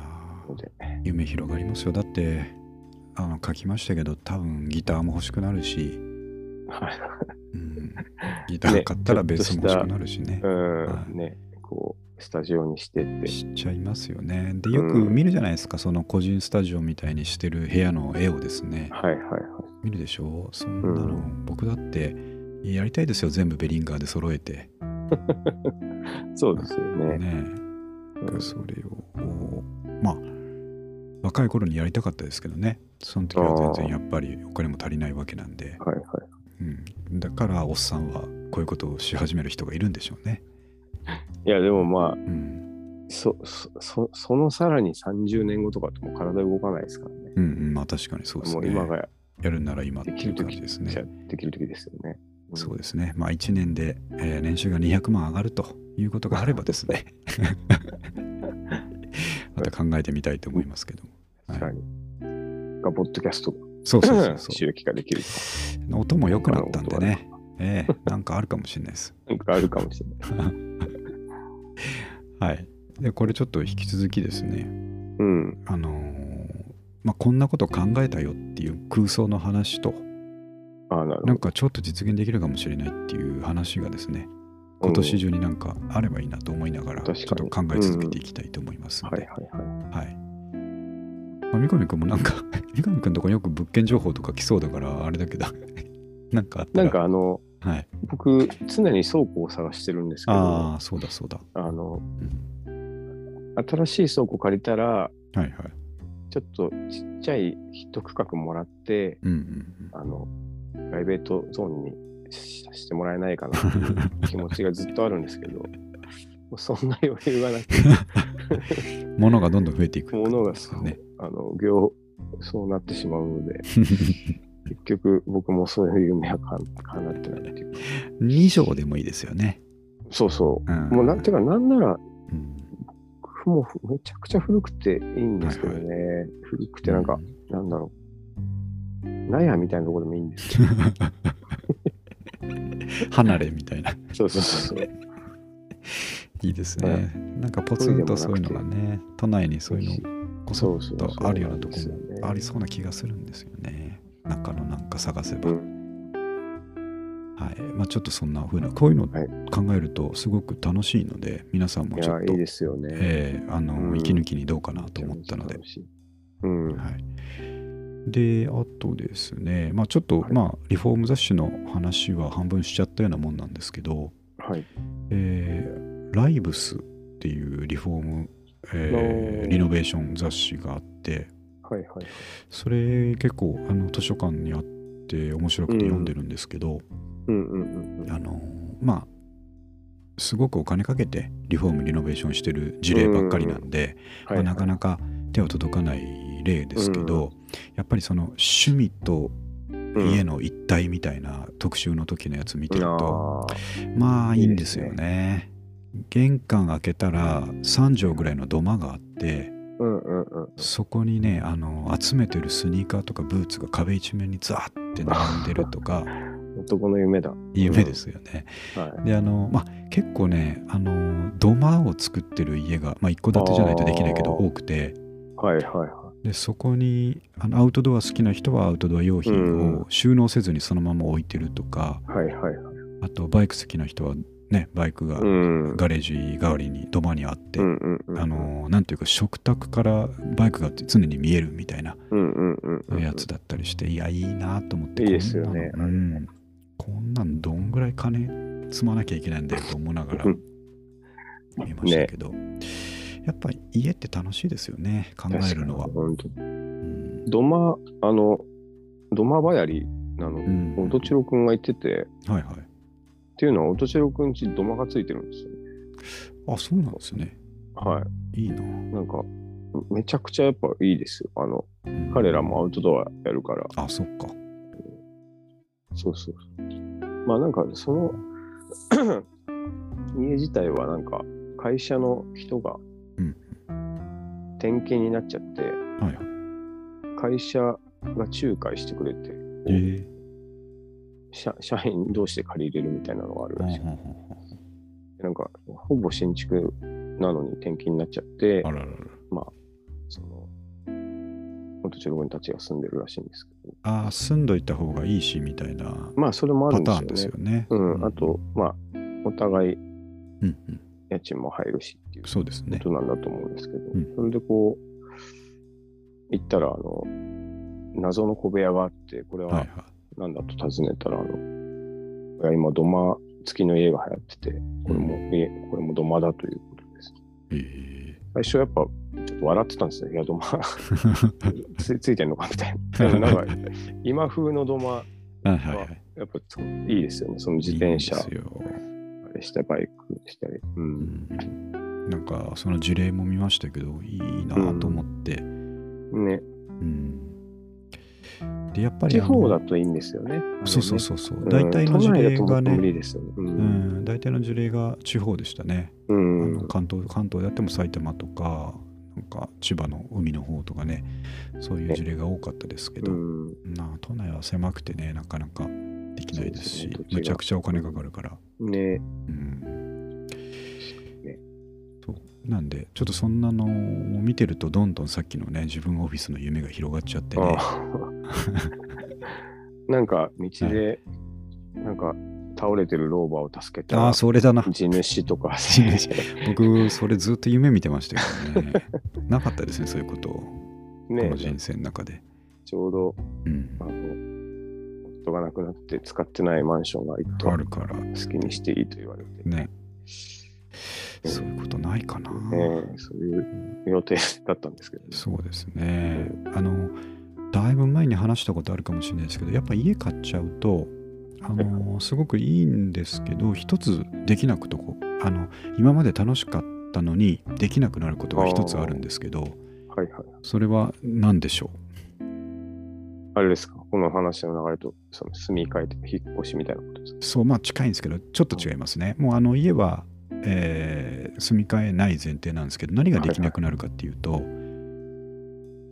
A: 夢広がりますよ。だって、あの書きましたけど、多分ギターも欲しくなるし、
B: はい。
A: うん、ギター買ったらベースも欲しくなるしね。
B: うん、ね、こう、スタジオにしてって。
A: しちゃいますよね。で、よく見るじゃないですか、その個人スタジオみたいにしてる部屋の絵をですね。
B: はいはいはい。
A: 見るでしょ？そんなの、
B: うん
A: 僕だってやりたいですよ、全部ベリンガーで揃えて。*laughs*
B: そうですよね。
A: ね
B: うん
A: それを、まあ、若い頃にやりたかったですけどね。その時は全然やっぱりお金も足りないわけなんで。
B: はいはい。
A: から、おっさんはこういうことをし始める人がいるんでしょうね。
B: いや、でもまあ、
A: うん、
B: そ、そ、そそのさらに30年後とかってもう体動かないですからね。
A: うん、うん、まあ確かにそうですね。
B: もう今が
A: やるなら今って
B: できる
A: いう感じ
B: 時
A: ですね。
B: できる時ですよね。
A: そうですね。まあ1年で、えー年収が200万上がるということがあればですね。*laughs* また考えてみたいと思いますけども。
B: 確かに。が、ポッドキャスト
A: そうそうそうそ *laughs*
B: 収益化できる
A: う。音も良くなったんでね。ええなんかあるかもしれないです。*laughs*
B: なんかあるかもしれない。*laughs*
A: はい。で、これちょっと引き続きですね。
B: うん。
A: あのーまあ、こんなこと考えたよっていう空想の話と、
B: ああ、なるほど。
A: なんかちょっと実現できるかもしれないっていう話がですね、今年中になんかあればいいなと思いながら、ちょっと考え続けていきたいと思いますので、
B: はいはいはい。
A: はい。まあ、三上くんもなんか、*laughs* 三上くんとこによく物件情報とか来そうだから、あれだけど、なんかあったら。
B: なんかあの、
A: はい。
B: 僕、常に倉庫を探してるんですけど、
A: ああ、そうだそうだ。
B: あの、
A: うん
B: 新しい倉庫借りたら、
A: はいはい。
B: ちょっとちっちゃい一区画もらって、
A: うんうん
B: あの、プライベートゾーンにしてもらえないかなっていう *laughs* 気持ちがずっとあるんですけど、もうそんな余裕がなくて、
A: うん。物がどんどん増えていく。
B: 物がそう、
A: ね。
B: あの、業、そうなってしまうので、*laughs* 結局僕もそういう夢はか叶ってないっていうか。
A: 2畳でもいいですよね。
B: そうそう。
A: うん、
B: もうなんていうか、なんなら、
A: うん
B: 僕もめちゃくちゃ古くていいんですけどね。古くてなんか、なんだろう。納屋みたいなところでもいいんですよ。*laughs*
A: 離れみたいな。
B: そうそうそうそう。
A: いいですね。なんかポツンとそういうのがね、都内にそういうのこそっとあるようなとこもありそうな気がするんですよね。中のなんか探せば。
B: うん
A: はい。まあちょっとそんな風な、こういうのを
B: はい
A: 考えるとすごく楽しいので、皆さんもちょっと
B: いい、ですよね。
A: えーあの、
B: うん
A: 息抜きにどうかなと思ったので。はい。で、あとですね、まあちょっと、
B: はい
A: まあリフォーム雑誌の話は半分しちゃったようなもんなんですけど、
B: はい。
A: えーライブスっていうリフォーム、えーリノベーション雑誌があって
B: はいはい。
A: それ結構あの図書館にあって面白くて読んでるんですけど、
B: うんうんうんうん。
A: あのまあすごくお金かけてリフォームリノベーションしてる事例ばっかりなんで、まあ、なかなか手は届かない例ですけど、やっぱりその趣味と家の一体みたいな特集の時のやつ見てると、まあいいんですよね。玄関開けたら3畳ぐらいの土間があって、そこにねあの集めてるスニーカーとかブーツが壁一面にザーって並んでるとか。*laughs*
B: 男の夢だ。
A: 夢ですよね、うん。はい、であのまあ結構ねあの土間を作ってる家がまあ一戸建てじゃないとできないけど多くて。
B: はいはいはい。
A: でそこにあのアウトドア好きな人はアウトドア用品を収納せずにそのまま置いてるとか、
B: うん、はいはいはい。
A: あとバイク好きな人はね、バイクがガレージ代わりに土間にあって、あのなんていうか食卓からバイクが常に見えるみたいなやつだったりしていやいいなと思って
B: いいですよね、
A: うん、こんなんどんぐらい金積まなきゃいけないんだよと思いながら見ましたけど、ね、やっぱり家って楽しいですよね考えるのは。
B: 土間あの土間ばやりなの、うん、音千代君が言ってて、
A: はいはい、
B: っていうのは、音千代くんち土間がついてるんですよね。
A: あ、そうなんですね。
B: は
A: い。いいな。
B: なんか、めちゃくちゃやっぱいいですよ。あの、うん、彼らもアウトドアやるから。
A: あ、そっか。
B: そうそう。まあなんか、その *clears throat* 家自体はなんか、会社の人が、転勤になっちゃって、はい、会社が仲介してくれて、えー、社社員同士で借りれるみたいなのがあるらしい。なんか、ほぼ新築なのに転勤になっちゃって、
A: あららら
B: まあ、その、元千代君たちが住んでるらしいんですけど。
A: ああ、住んどいた方がいいし、みたいな。
B: まあ、それもあるんですよ
A: ね。ですよね。
B: うん。あと、まあ、お互い、家賃も入るしっていう
A: そうですね。
B: ことなんだと思うんですけど、それでこう、行ったら、あの、謎の小部屋があって、これは、なんだと尋ねたら、あの、いや今、土間付きの家が流行ってて、これも、うん、家、これも土間だということです。
A: えー、
B: 最初やっぱ、ちょっと笑ってたんですよ。いや、土間 *laughs* つついてんのかみたいな。なんか、今風の土間は、やっぱいいですよね。その自転車、いいあれしたバイクしたり。うん。
A: うん、なんか、その事例も見ましたけど、いいなと思って。う
B: ん、ね。
A: うん。でやっぱり
B: 地方だといいんですよね。
A: そうそうそうそう。大体の事例がね、
B: う
A: ん、大体の事例が地方でしたね。
B: うん、
A: あの関東関東であっても埼玉とか、なんか千葉の海の方とかね、そういう事例が多かったですけど、な都内は狭くてね、なかなかできないですし、すね、むちゃくちゃお金かかるから。
B: ね。
A: うんなんでちょっとそんなのを見てるとどんどんさっきのね自分オフィスの夢が広がっちゃってね。*laughs*
B: なんか道で、なんか倒れてる老婆を助けた
A: あそれだな。
B: 地主とか。*laughs*
A: 僕それずっと夢見てましたけどね。なかったですねそういうことを、ね、この人生の中で。
B: ちょうど、
A: うん、あ
B: の夫が亡くなって使ってないマンションが一
A: 個あるから。好
B: きにしていいと言われて。
A: ねそういうことないかな。
B: えー、そういう予定だったんですけど、ね、
A: そうですね。あの、だいぶ前に話したことあるかもしれないですけど、やっぱ家買っちゃうと、あの、すごくいいんですけど、一つできなくとこ、あの、今まで楽しかったのにできなくなることが一つあるんですけど、
B: はいはい。
A: それは何でしょう？
B: あれですか？この話の流れと、その住み替えて引っ越しみたいなことですか？
A: そう、まあ近いんですけど、ちょっと違いますね。もうあの家はえー、住み替えない前提なんですけど何ができなくなるかっていうと、はいはい、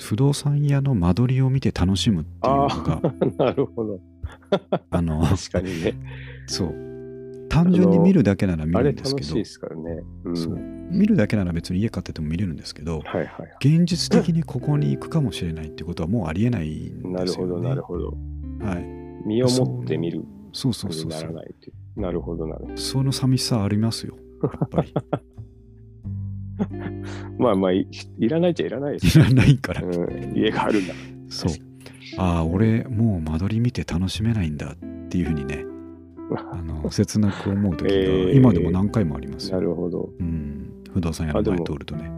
A: 不動産屋の間取りを見て楽しむっていうのが
B: なるほど。*laughs*
A: あの
B: 確かにね。*laughs*
A: そう。単純に見るだけなら見るんですけど、
B: ね。
A: うん、そう。見るだけなら別に家買ってても見れるんですけど、
B: はいはい、
A: 現実的にここに行くかもしれないってことはもうありえないんですよ、ね、*laughs* なるほど
B: なるほど、
A: はい、
B: 身をもって見る
A: そうそうそう
B: そう。なるほどなるほど。
A: その寂しさありますよやっぱり。*laughs*
B: まあまあい、いらないっちゃいらないです、
A: ね、いらないから、
B: うん、家があるんだ。
A: そう。ああ、俺、もう間取り見て楽しめないんだっていうふうにね、*laughs* あの切なく思う時が、今でも何回もあります
B: よ。なるほど。
A: うん。不動産屋の前通るとね。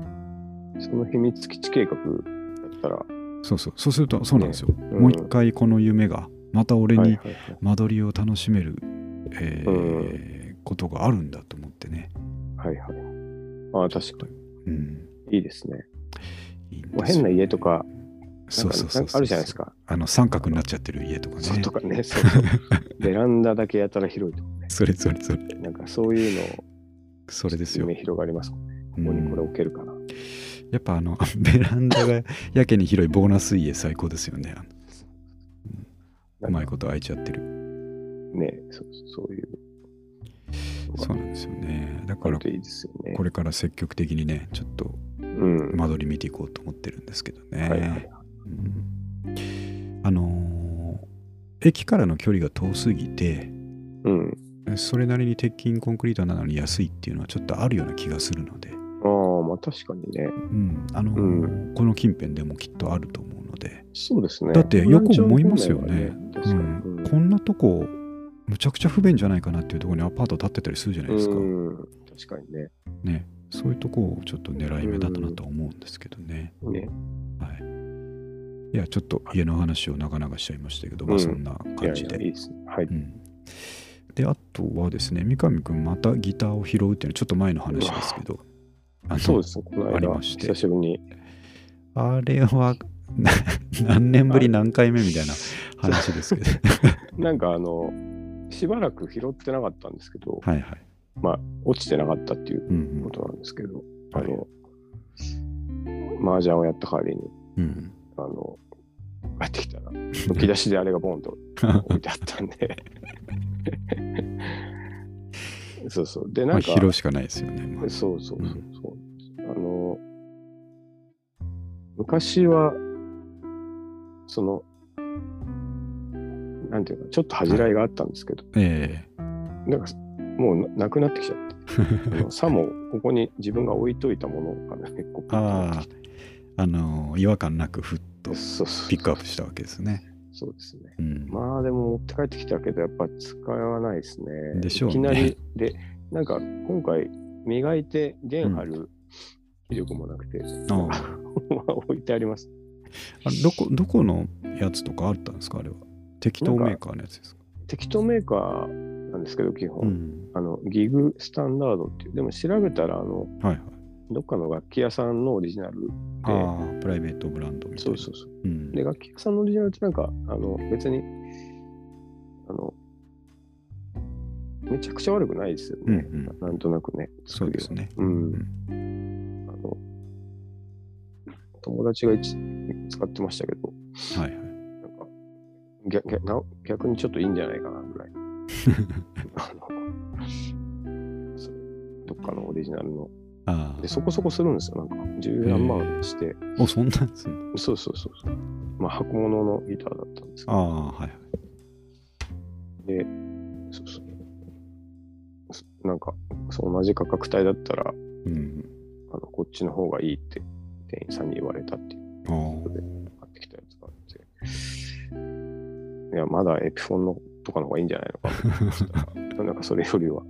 B: その秘密基地計画だったら。
A: そうそう。そうすると、そうなんですよ。ねうん、もう一回この夢が、また俺に間取りを楽しめる、えー、ことがあるんだと思って。ね。
B: はいはい。ああ、確か
A: うん。
B: に。いいですね。
A: いいす
B: 変な家とか、
A: そうそうそう
B: あるじゃないですか。
A: あの三角になっちゃってる家とかね。
B: そうとかね、そう *laughs* ベランダだけやたら広いとかね。
A: それそれそれ。
B: なんかそういうの、
A: それですよ。
B: 夢広がりますもんね。ここにこれ置けるかな。
A: やっぱあの *laughs* ベランダがやけに広いボーナス家最高ですよね。うまいこと開いちゃってる。
B: ねそうそういう。
A: そうなんですよね。だから
B: いいですよね。
A: これから積極的にね、ちょっと
B: うん。
A: 間取り見ていこうと思ってるんですけどね。
B: はいはい。
A: うんあのー駅からの距離が遠すぎて、
B: うん。
A: それなりに鉄筋コンクリートなのに安いっていうのはちょっとあるような気がするので、
B: ああ、まあ確かにね。
A: うんあのー
B: う
A: この近辺でもきっとあると思うので、
B: そうですね。
A: だってよく思いますよね
B: 確かに。
A: うん
B: うん
A: こんなとこむちゃくちゃ不便じゃないかなっていうところにアパート建ってたりするじゃないですか。
B: うん。確かにね。
A: ね、そういうとこをちょっと狙い目だったなとは思うんですけどね。
B: ね。
A: はい。いや、ちょっと家の話を長々しちゃいましたけど、ま
B: うん
A: あそんな
B: いやいや、
A: 感じで。
B: いいですね。はい。
A: うんで、あとはですね、三上くんまたギターを拾うっていうのはちょっと前の話ですけど、
B: そうですね。この間、
A: ありまして
B: 久しぶりに。
A: あれはな *laughs* 何年ぶり何回目みたいな話ですけど。*laughs*
B: なんかあの、しばらく拾ってなかったんですけど、
A: はいはい。
B: まあ、落ちてなかったっていう
A: うん
B: ことなんですけど、
A: はい
B: あの、麻雀をやった帰りに、
A: うん。うん
B: あの、帰ってきたら、むき出しであれがボンと置いてあったんで。*laughs* そうそう。で、
A: まあ、
B: なんか、
A: 拾うしかないですよね。まあ
B: そうそうそうそう、あの、昔は、その、なんていうか、ちょっと恥じらいがあったんですけど、
A: え
B: なんか、もうななくなってきちゃって、さもここに自分が置いといたものが結構ピックアップしてきて
A: あの違和感なくふっとピックアップしたわけですね。
B: そうですね。
A: うん。
B: まあでも持って帰ってきたけど、やっぱ使わないですね。
A: でしょうね
B: いきなり、で、*laughs* なんか今回磨いて弦張る気力もなくて、
A: あ
B: まあ *laughs* 置いてあります。
A: あどこどこのやつとかあったんですかあれは？適当メーカーのやつですか？
B: 適当メーカーなんですけど、基本。
A: うん。
B: あの、ギグスタンダードっていう、でも調べたら、あの、
A: はいはい。
B: どっかの楽器屋さんのオリジナルで、
A: ああ、プライベートブランドみたいな。
B: そうそうそう。
A: うん。
B: で、楽器屋さんのオリジナルってなんか、あの、別に、あの、めちゃくちゃ悪くないですよね。
A: うんうん
B: ななんとなくね。
A: そうですね。
B: 作りは。うん。
A: ん
B: あの、友達が一使ってましたけど、
A: はいはい。
B: 逆逆な逆にちょっといいんじゃないかなぐらい。*laughs* どっかのオリジナルの。
A: あ
B: で、そこそこするんですよ。なんか、十何万して。
A: あ。お、そんなんですね。
B: そうそうそうそう。まあ、箱物のギターだったんですけど。
A: ああ、はいはい。
B: で、そうそう。そなんか、そう同じ価格帯だったら、
A: うん。
B: あのこっちの方がいいって店員さんに言われたっていう
A: ああ。
B: 買や、まだエピフォンのとかの方がいいんじゃないのか *laughs* なんかそれよりは、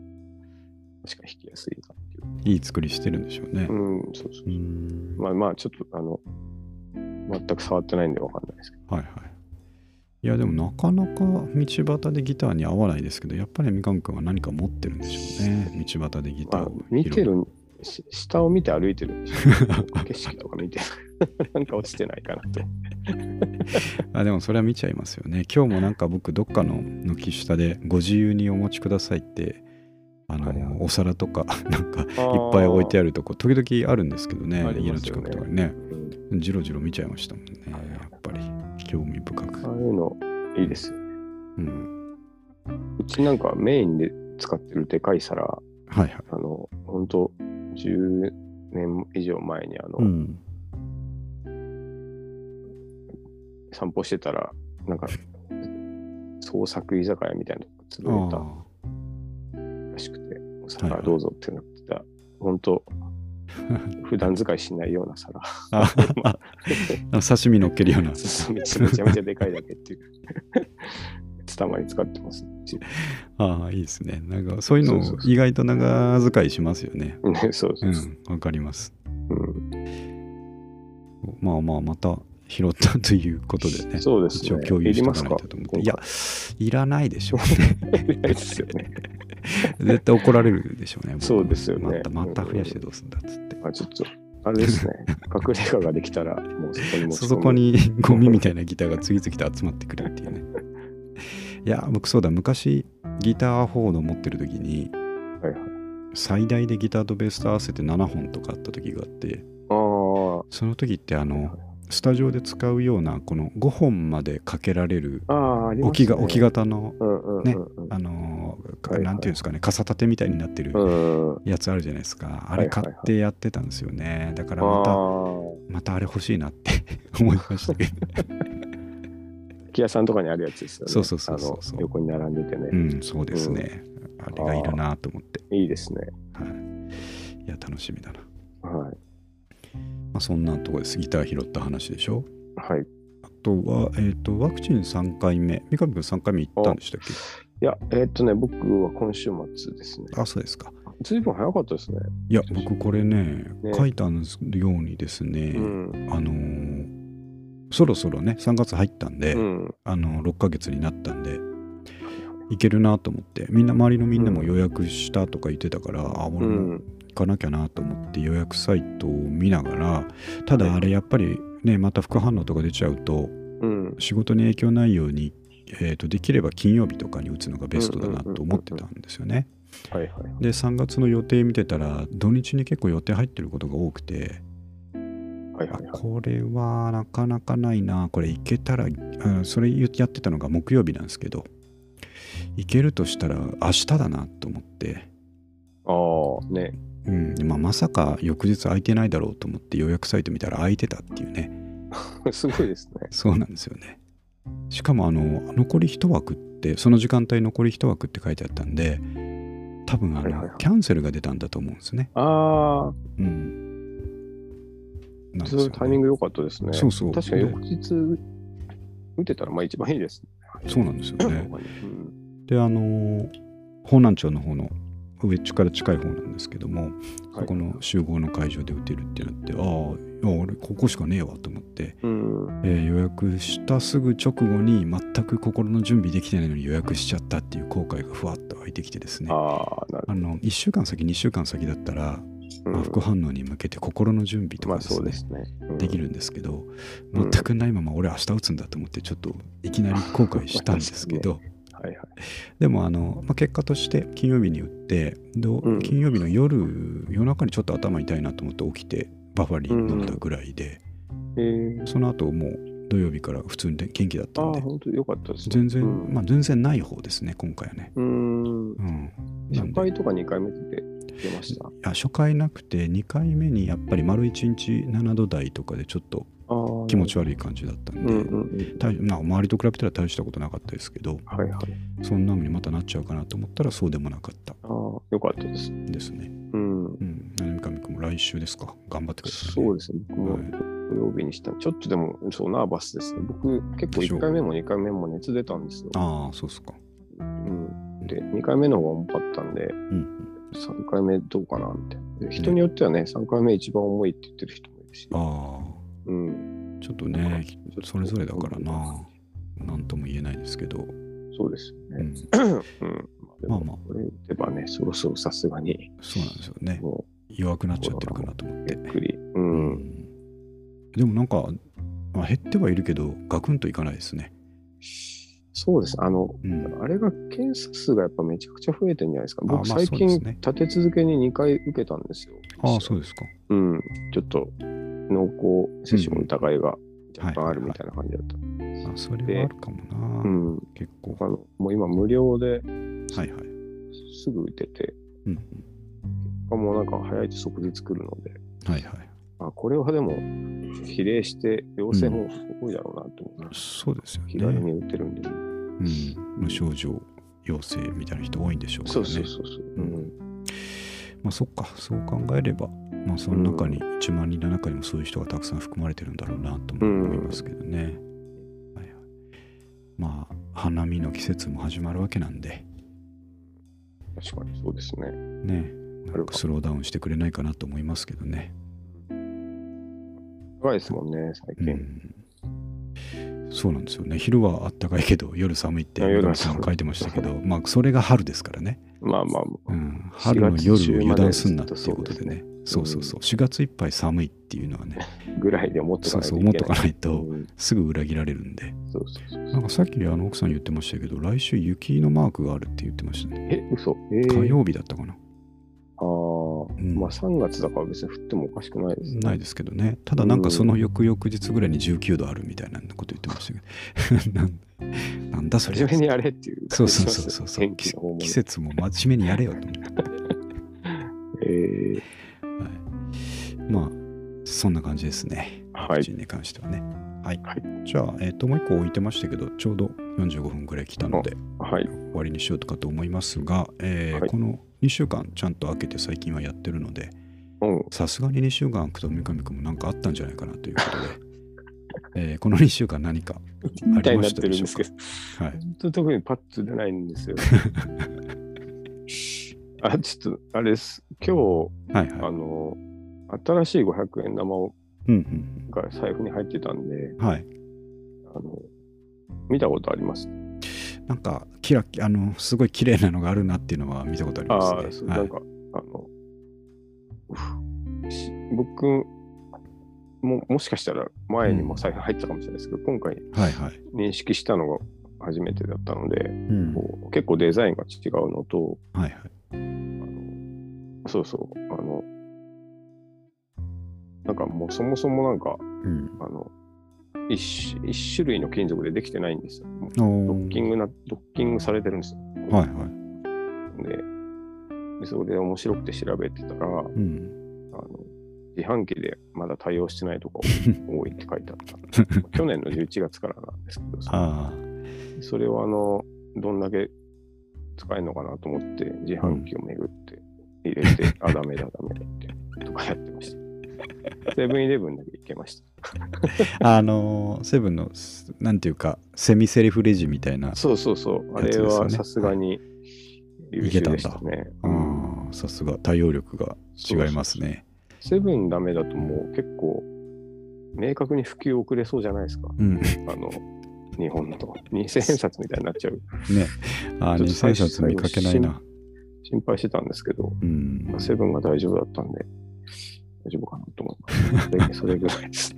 B: 確か弾きやすいなっていう。
A: いい作りしてるんでしょうね。
B: うん、そうそう
A: う。ん。
B: まあまあ、ちょっと、あの、全く触ってないんでわかんないですけど。
A: はいはい。いやでもなかなか道端でギターに合わないですけど、やっぱりみかんくんは何か持ってるんでしょうね。道端でギタ
B: まあ
A: ーを、
B: 見てる、し下を見て歩いてるんでしょうね *laughs* 景色とか見て、*laughs* なんか落ちてないかなと。*laughs*
A: あでもそれは見ちゃいますよね。今日もなんか僕どっかの軒下でご自由にお持ちくださいってあの、
B: はいはい。
A: お皿とか *laughs* なんかいっ
B: い
A: ぱい置いて
B: あ
A: あるとこ時々あるんですけどね
B: あり
A: 家の近くとかにね。じろじろ見ちゃいましたもんねやっぱり。興味深く、
B: ああいうのいいですよね。
A: うん、
B: うちなんかメインで使ってるでかい皿、
A: はいはい。
B: あの、本当10年以上前にあの、
A: うん
B: 散歩してたら、なんか、創作居酒屋みたいなとこ潰れ
A: あ
B: たらしくて、お
A: はい
B: 皿
A: はい
B: どうぞってなってた、本当 *laughs* 普段使いしないような皿。
A: 刺身乗っけるような
B: めちゃめちゃでかいだけっていう。たまに使ってます。
A: ああいいですねなんかそういうの
B: そうそうそう
A: 意外と長使いしますよね
B: ね、そうそううそう。
A: んわかります
B: うん
A: まあまあまた拾ったということでね、
B: そうですね。
A: 一応共有しておかないとと思って。いや、いらないでしょうね。
B: いらないですよね。*laughs*
A: 絶対怒られるでしょうね。僕
B: そうですよね
A: また、また増やしてどうすんだっつって。
B: あちょっと、あれですね。*laughs* 隠れ家ができたら、もうそこに持ち込む
A: そこ。にゴミみたいなギターが次々と集まってくるっていうね。*laughs* いや、僕そうだ、昔ギターフォード持ってる時に、
B: はいはい。
A: 最大でギターとベースと合わせて7本とかあった時があって、
B: ああ、
A: その時ってあの、スタジオで使うようなこの5本までかけられる置きが置き型の、ね
B: うん
A: あのなんていうんですかね、傘立てみたいになってる
B: うん。
A: やつあるじゃないですか。あれ買ってやってたんですよね。だから
B: あ
A: また、
B: あ、
A: またあれ欲しいなって *laughs* 思いましたけど。*laughs*
B: 木屋さんとかにあるやつですよね。
A: そうそうそうそう
B: 横に並んでてね。
A: うん、そうですね。あれがいるなと思って。
B: いいですね。
A: はい。いや、楽しみだな。
B: はい。
A: まあ、そんなとこです。ギター拾った話でしょ？
B: はい。
A: あとは、えっ、と、ワクチン3回目。三上君3回目行ったんでしたっけ？
B: いや、えーっとね、僕は今週末ですね。
A: あ、そうですか。
B: ずいぶん早かったですね。
A: いや、僕これね、
B: ね
A: 書いたようにですね、
B: うん。
A: あのーそろそろね、3月入ったんで、
B: うん。
A: あの6ヶ月になったんで、いけるなと思って、みんな、周りのみんなも予約したとか言ってたから、あ、
B: う
A: 俺も
B: ん。
A: 行かなきゃなと思って予約サイトを見ながら、ただあれやっぱりね、また副反応とか出ちゃうと、
B: うん。
A: 仕事に影響ないように、えーとできれば金曜日とかに打つのがベストだなと思ってたんですよね。
B: はいはい。
A: で、3月の予定見てたら、土日に結構予定入ってることが多くて、あ
B: はいはいはい。
A: これはなかなかないな、これいけたら、あそれやってたのが木曜日なんですけど、いけるとしたら明日だなと思って、
B: ああ、ね。
A: うんまあ、まさか翌日空いてないだろうと思って予約サイト見たら空いてたっていうね、*laughs*
B: すごいですね。*laughs*
A: そうなんですよね。しかもあの、残り1枠って、その時間帯残り1枠って書いてあったんで、多分あの、キャンセルが出たんだと思うんですね。
B: ああ、
A: うん。なんです
B: そう
A: よね
B: タイミング良かったですね。
A: そうそう
B: 確かに翌日打てたらまあ一番いいですね。
A: そうなんですよね。
B: うん
A: で、あの、方南町の方の上っちから近い方なんですけども、そこの集合の会場で打てるってなって、ああ、俺ここしかねえわと思って、
B: うん。
A: えー予約したすぐ直後に全く心の準備できてないのに予約しちゃったっていう後悔がふわっと湧いてきてですね
B: あ
A: の1週間先2週間先だったら。まあ副反応に向けて心の準備と
B: まあ
A: かですね、
B: ですね。うん
A: できるんですけど
B: うん
A: 全くないまま俺明日打つんだと思ってちょっといきなり後悔したんですけど、*laughs*
B: はいはい。
A: でもあの、まあ、結果として金曜日に打って金曜日の夜夜中にちょっと頭痛いなと思って起きてバファリン飲んだぐらいで、
B: えー、
A: その後もう土曜日から普通に元気だったんで
B: 本当に良かったですね。
A: 全然、
B: うん
A: まあ全然ない方ですね今回はね。
B: うーん。初回とか2回目って出ました？
A: いや初回なくて2回目にやっぱり丸1日7度台とかでちょっと。気持ち悪い感じだったんで、
B: うん
A: まあ、周りと比べたら大したことなかったですけど
B: はいはい。
A: そんなのにまたなっちゃうかなと思ったらそうでもなかった
B: ああ、良かったです。
A: ですね。
B: うん。
A: うん、三上君も来週ですか？頑張ってください、ね。
B: そうですね。僕も
A: はい
B: 土曜日にした。ちょっとでも、そう、ナーバスですね。僕、結構
A: でしょう
B: 1回目も2回目も熱出たんですよ。
A: ああそうですか。
B: うん。で、2回目の方が重かったんで、
A: うん
B: 3回目どうかなみたいな。で人によってはね、3回目一番重いって言ってる人もいるし。
A: あ
B: うん。
A: あちょっとねそれぞれだからななんとも言えないですけど、
B: そうですよね。
A: うん、
B: うん。
A: まあまあ
B: これ打てばね、そろそろさすがに、
A: そうなんですよね
B: も
A: 弱くなっちゃってるかなと思って
B: うゆっ。くり。う。
A: うんんでもなんか、まあ、減ってはいるけどガクンといかないですね。
B: そうです。あの、
A: うん、
B: あれが検査数がやっぱめちゃくちゃ増えてるんじゃないですか。
A: あまあ
B: 僕最近立て続けに2回受けたんですよ。
A: ああそうですか。
B: うん。ちょっと濃厚接触の疑いが若干あるみたいな感じだった。
A: あそれはあるかもな、
B: うん。
A: 結構。
B: あのもう今無料で
A: はいはい。
B: すぐ打てて、
A: うん、
B: もうなんか早いと即日来るので、
A: はいはい。
B: あこれはでも比例して陽性も多いだろうなと思います。
A: そうですよ
B: 気軽
A: ね。
B: に打てるんで。
A: うん、無症状陽性みたいな人多いんでしょうからね。
B: そうそうそうそう。うん。
A: まあそっか、そう考えれば、まあその中に、1万人の中にもそういう人がたくさん含まれてるんだろうなとも思いますけどね。はいはい、まあ、花見の季節も始まるわけなんで、
B: 確かにそうですね。
A: ね、なんかスローダウンしてくれないかなと思いますけどね。
B: 長いですもんね、最
A: う
B: 近。
A: ん、そうなんですよね。昼はあったかいけど夜寒いって
B: 夜
A: さん書いてましたけどまあそれが春ですからね、
B: まあまあ、
A: うん、春の夜を油断すんなって
B: 4
A: いうことでね。
B: そ
A: ううそうそう。4月いっぱい寒いっていうのはね。
B: ぐらいで思ってか
A: そう
B: ないといけない。
A: そう思っとかないと
B: うん。
A: すぐ裏切られるんで。
B: そうそう
A: なんかさっきあの奥さん言ってましたけど来週雪のマークがあるって言ってましたね。
B: え、嘘。えー、
A: 火曜日だったかな、
B: ああ、
A: ん。
B: まあ3月だから別に降ってもおかしくないですね。
A: ないですけどね。ただなんかその翌々日ぐらいに19度あるみたいなこと言ってましたけど *laughs* なんだそれ
B: 真面目にやれっていう。
A: そう
B: 感じ
A: そうそうそう。そう季節も真面目にやれよと思って、
B: え
A: はい、まあそんな感じですね。
B: ー、はい。
A: に関してはね。はい、
B: はい。
A: じゃあ、えっともう一個置いてましたけどちょうど45分ぐらい来たので
B: はい。
A: 終わりにしようとかと思いますが、えー
B: はい。
A: この2週間ちゃんと開けて最近はやってるので
B: うん。
A: さすがに2週間空くと三上君も何かあったんじゃないかなということで、えーこの2週間何か *laughs*
B: みたいになってるんですけど、
A: はい
B: 本当特にパッと出ないんですよ。*laughs* あ、ちょっと、あれです。今日、
A: はいはい
B: あの、新しい500円玉を
A: うんうん
B: が財布に入ってたんで、
A: うんはい
B: あの、見たことあります？
A: なんかキラキあのすごい綺麗なのがあるなっていうのは見たことあり
B: あ
A: ますね。はい
B: なんか、あ僕も、もしかしたら前にも財布入ってたかもしれないですけど、今回
A: はいはい。
B: 認識したのが初めてだったので、
A: うん
B: こう結構デザインが違うのと、
A: はいはい。
B: あのそうそう、あの、なんかもうそもそもなんか、
A: うん。
B: あの、一種一種類の金属でできてないんですよ。ドッキングな、ドッキングされてるんですよ。
A: はいはい。
B: で、でそれで面白くて調べてたら、
A: うん。
B: 自販機でまだ対応してないとこ *laughs* 多いって書いてあった。去年の11月からなんですけど、*laughs*
A: あ
B: それをあの、どんだけ使えるのかなと思って、自販機を巡って入れて、あ、ダメだ、ダメだって、とかやってました。セブンイレブンだけ行けました。
A: あ。*laughs* あのーセブンの、なんていうか、セミセリフレジみたいな。
B: そうそうそう、あれはさすがに優秀でしたね。
A: ああ、さすが対応力が違いますね。
B: セブンダメだともう結構、明確に普及遅れそうじゃないですか。
A: うん。ね。
B: あの、日本の2000円札みたいになっちゃう。
A: ああ、
B: ちょっと最
A: 2000
B: 初
A: 冊見かけないな。
B: 心配してたんですけど、
A: うん。
B: セブンが大丈夫だったんで、大丈夫かなと思います。で *laughs* それぐらいです。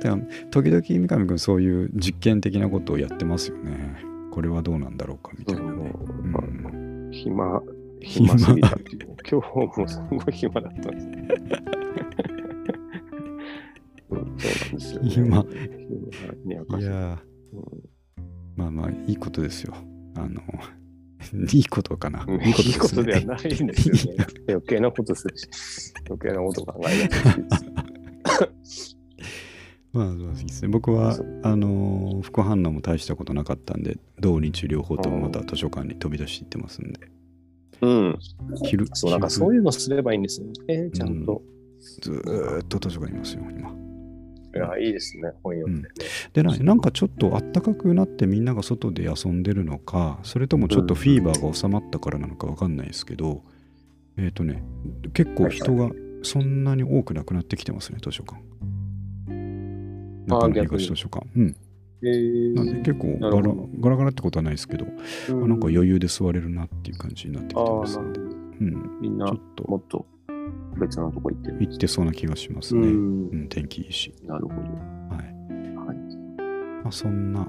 A: でも時々三上君そういう実験的なことをやってますよね。これはどうなんだろうかみたいなね。
B: 暇、暇すぎたっていう。今日もすごい暇だったんです。うん、そうなんですよ、ね。
A: 暇
B: 暇
A: いやー
B: うん
A: まあまあいいことですよ。あの、*laughs* いいことかな。
B: うん
A: いいこと
B: いいことでは
A: ね。
B: ないんですよね。余計なことするし、余計なこと考えがちです。*laughs*
A: まあそうですね。僕はあの副反応も大したことなかったんで、同日両方ともまた図書館に飛び出していってますんで。
B: うん。
A: 昼
B: そう、なんかそういうのすればいいんですよね。ちゃんと。
A: ずーっと図書館にいますよ、今。
B: いや、いいですね。本読んでね。
A: でななんかちょっとあったかくなってみんなが外で遊んでるのかそれともちょっとフィーバーが収まったからなのかわかんないですけど、えっ、とね結構人がそんなに多くなくなってきてますね図書館中野東図書館うん
B: えー
A: なんで結構ガラガラガラってことはないですけど、
B: うん
A: あなんか余裕で座れるなっていう感じになってきてますんで。うん
B: みんな
A: ちょっと
B: もっと別のとこ行ってる。
A: 行ってそうな気がします
B: う
A: ね、
B: ん
A: うん、天気いいし
B: なるほど。
A: はい
B: はい。
A: まあ、そんな、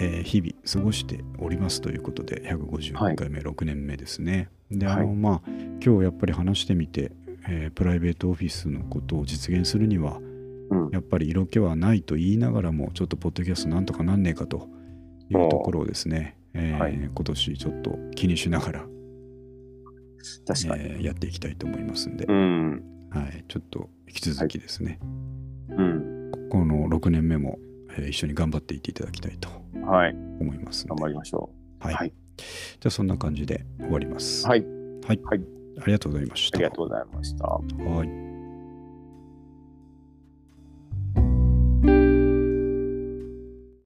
A: えー日々過ごしておりますということで151回目、6年目ですね。であの、
B: はい
A: まあ今日やっぱり話してみて、えープライベートオフィスのことを実現するには
B: うん。
A: やっぱり色気はないと言いながらもちょっとポッドキャストなんとかなんねえかというところをですね、えー
B: はい
A: 今年ちょっと気にしながら、
B: 確かに。
A: えーやっていきたいと思いますんで、
B: うん。
A: はい、ちょっと引き続きですね、
B: うん。
A: この6年目も、えー一緒に頑張っていっていただきたいと
B: はい。
A: 思いますので
B: 頑張りましょ
A: はい。
B: はい
A: じゃあそんな感じで終わります。
B: う。はい。
A: はい。
B: はい
A: ありがとうございました。
B: ありがとうございました。
A: はい。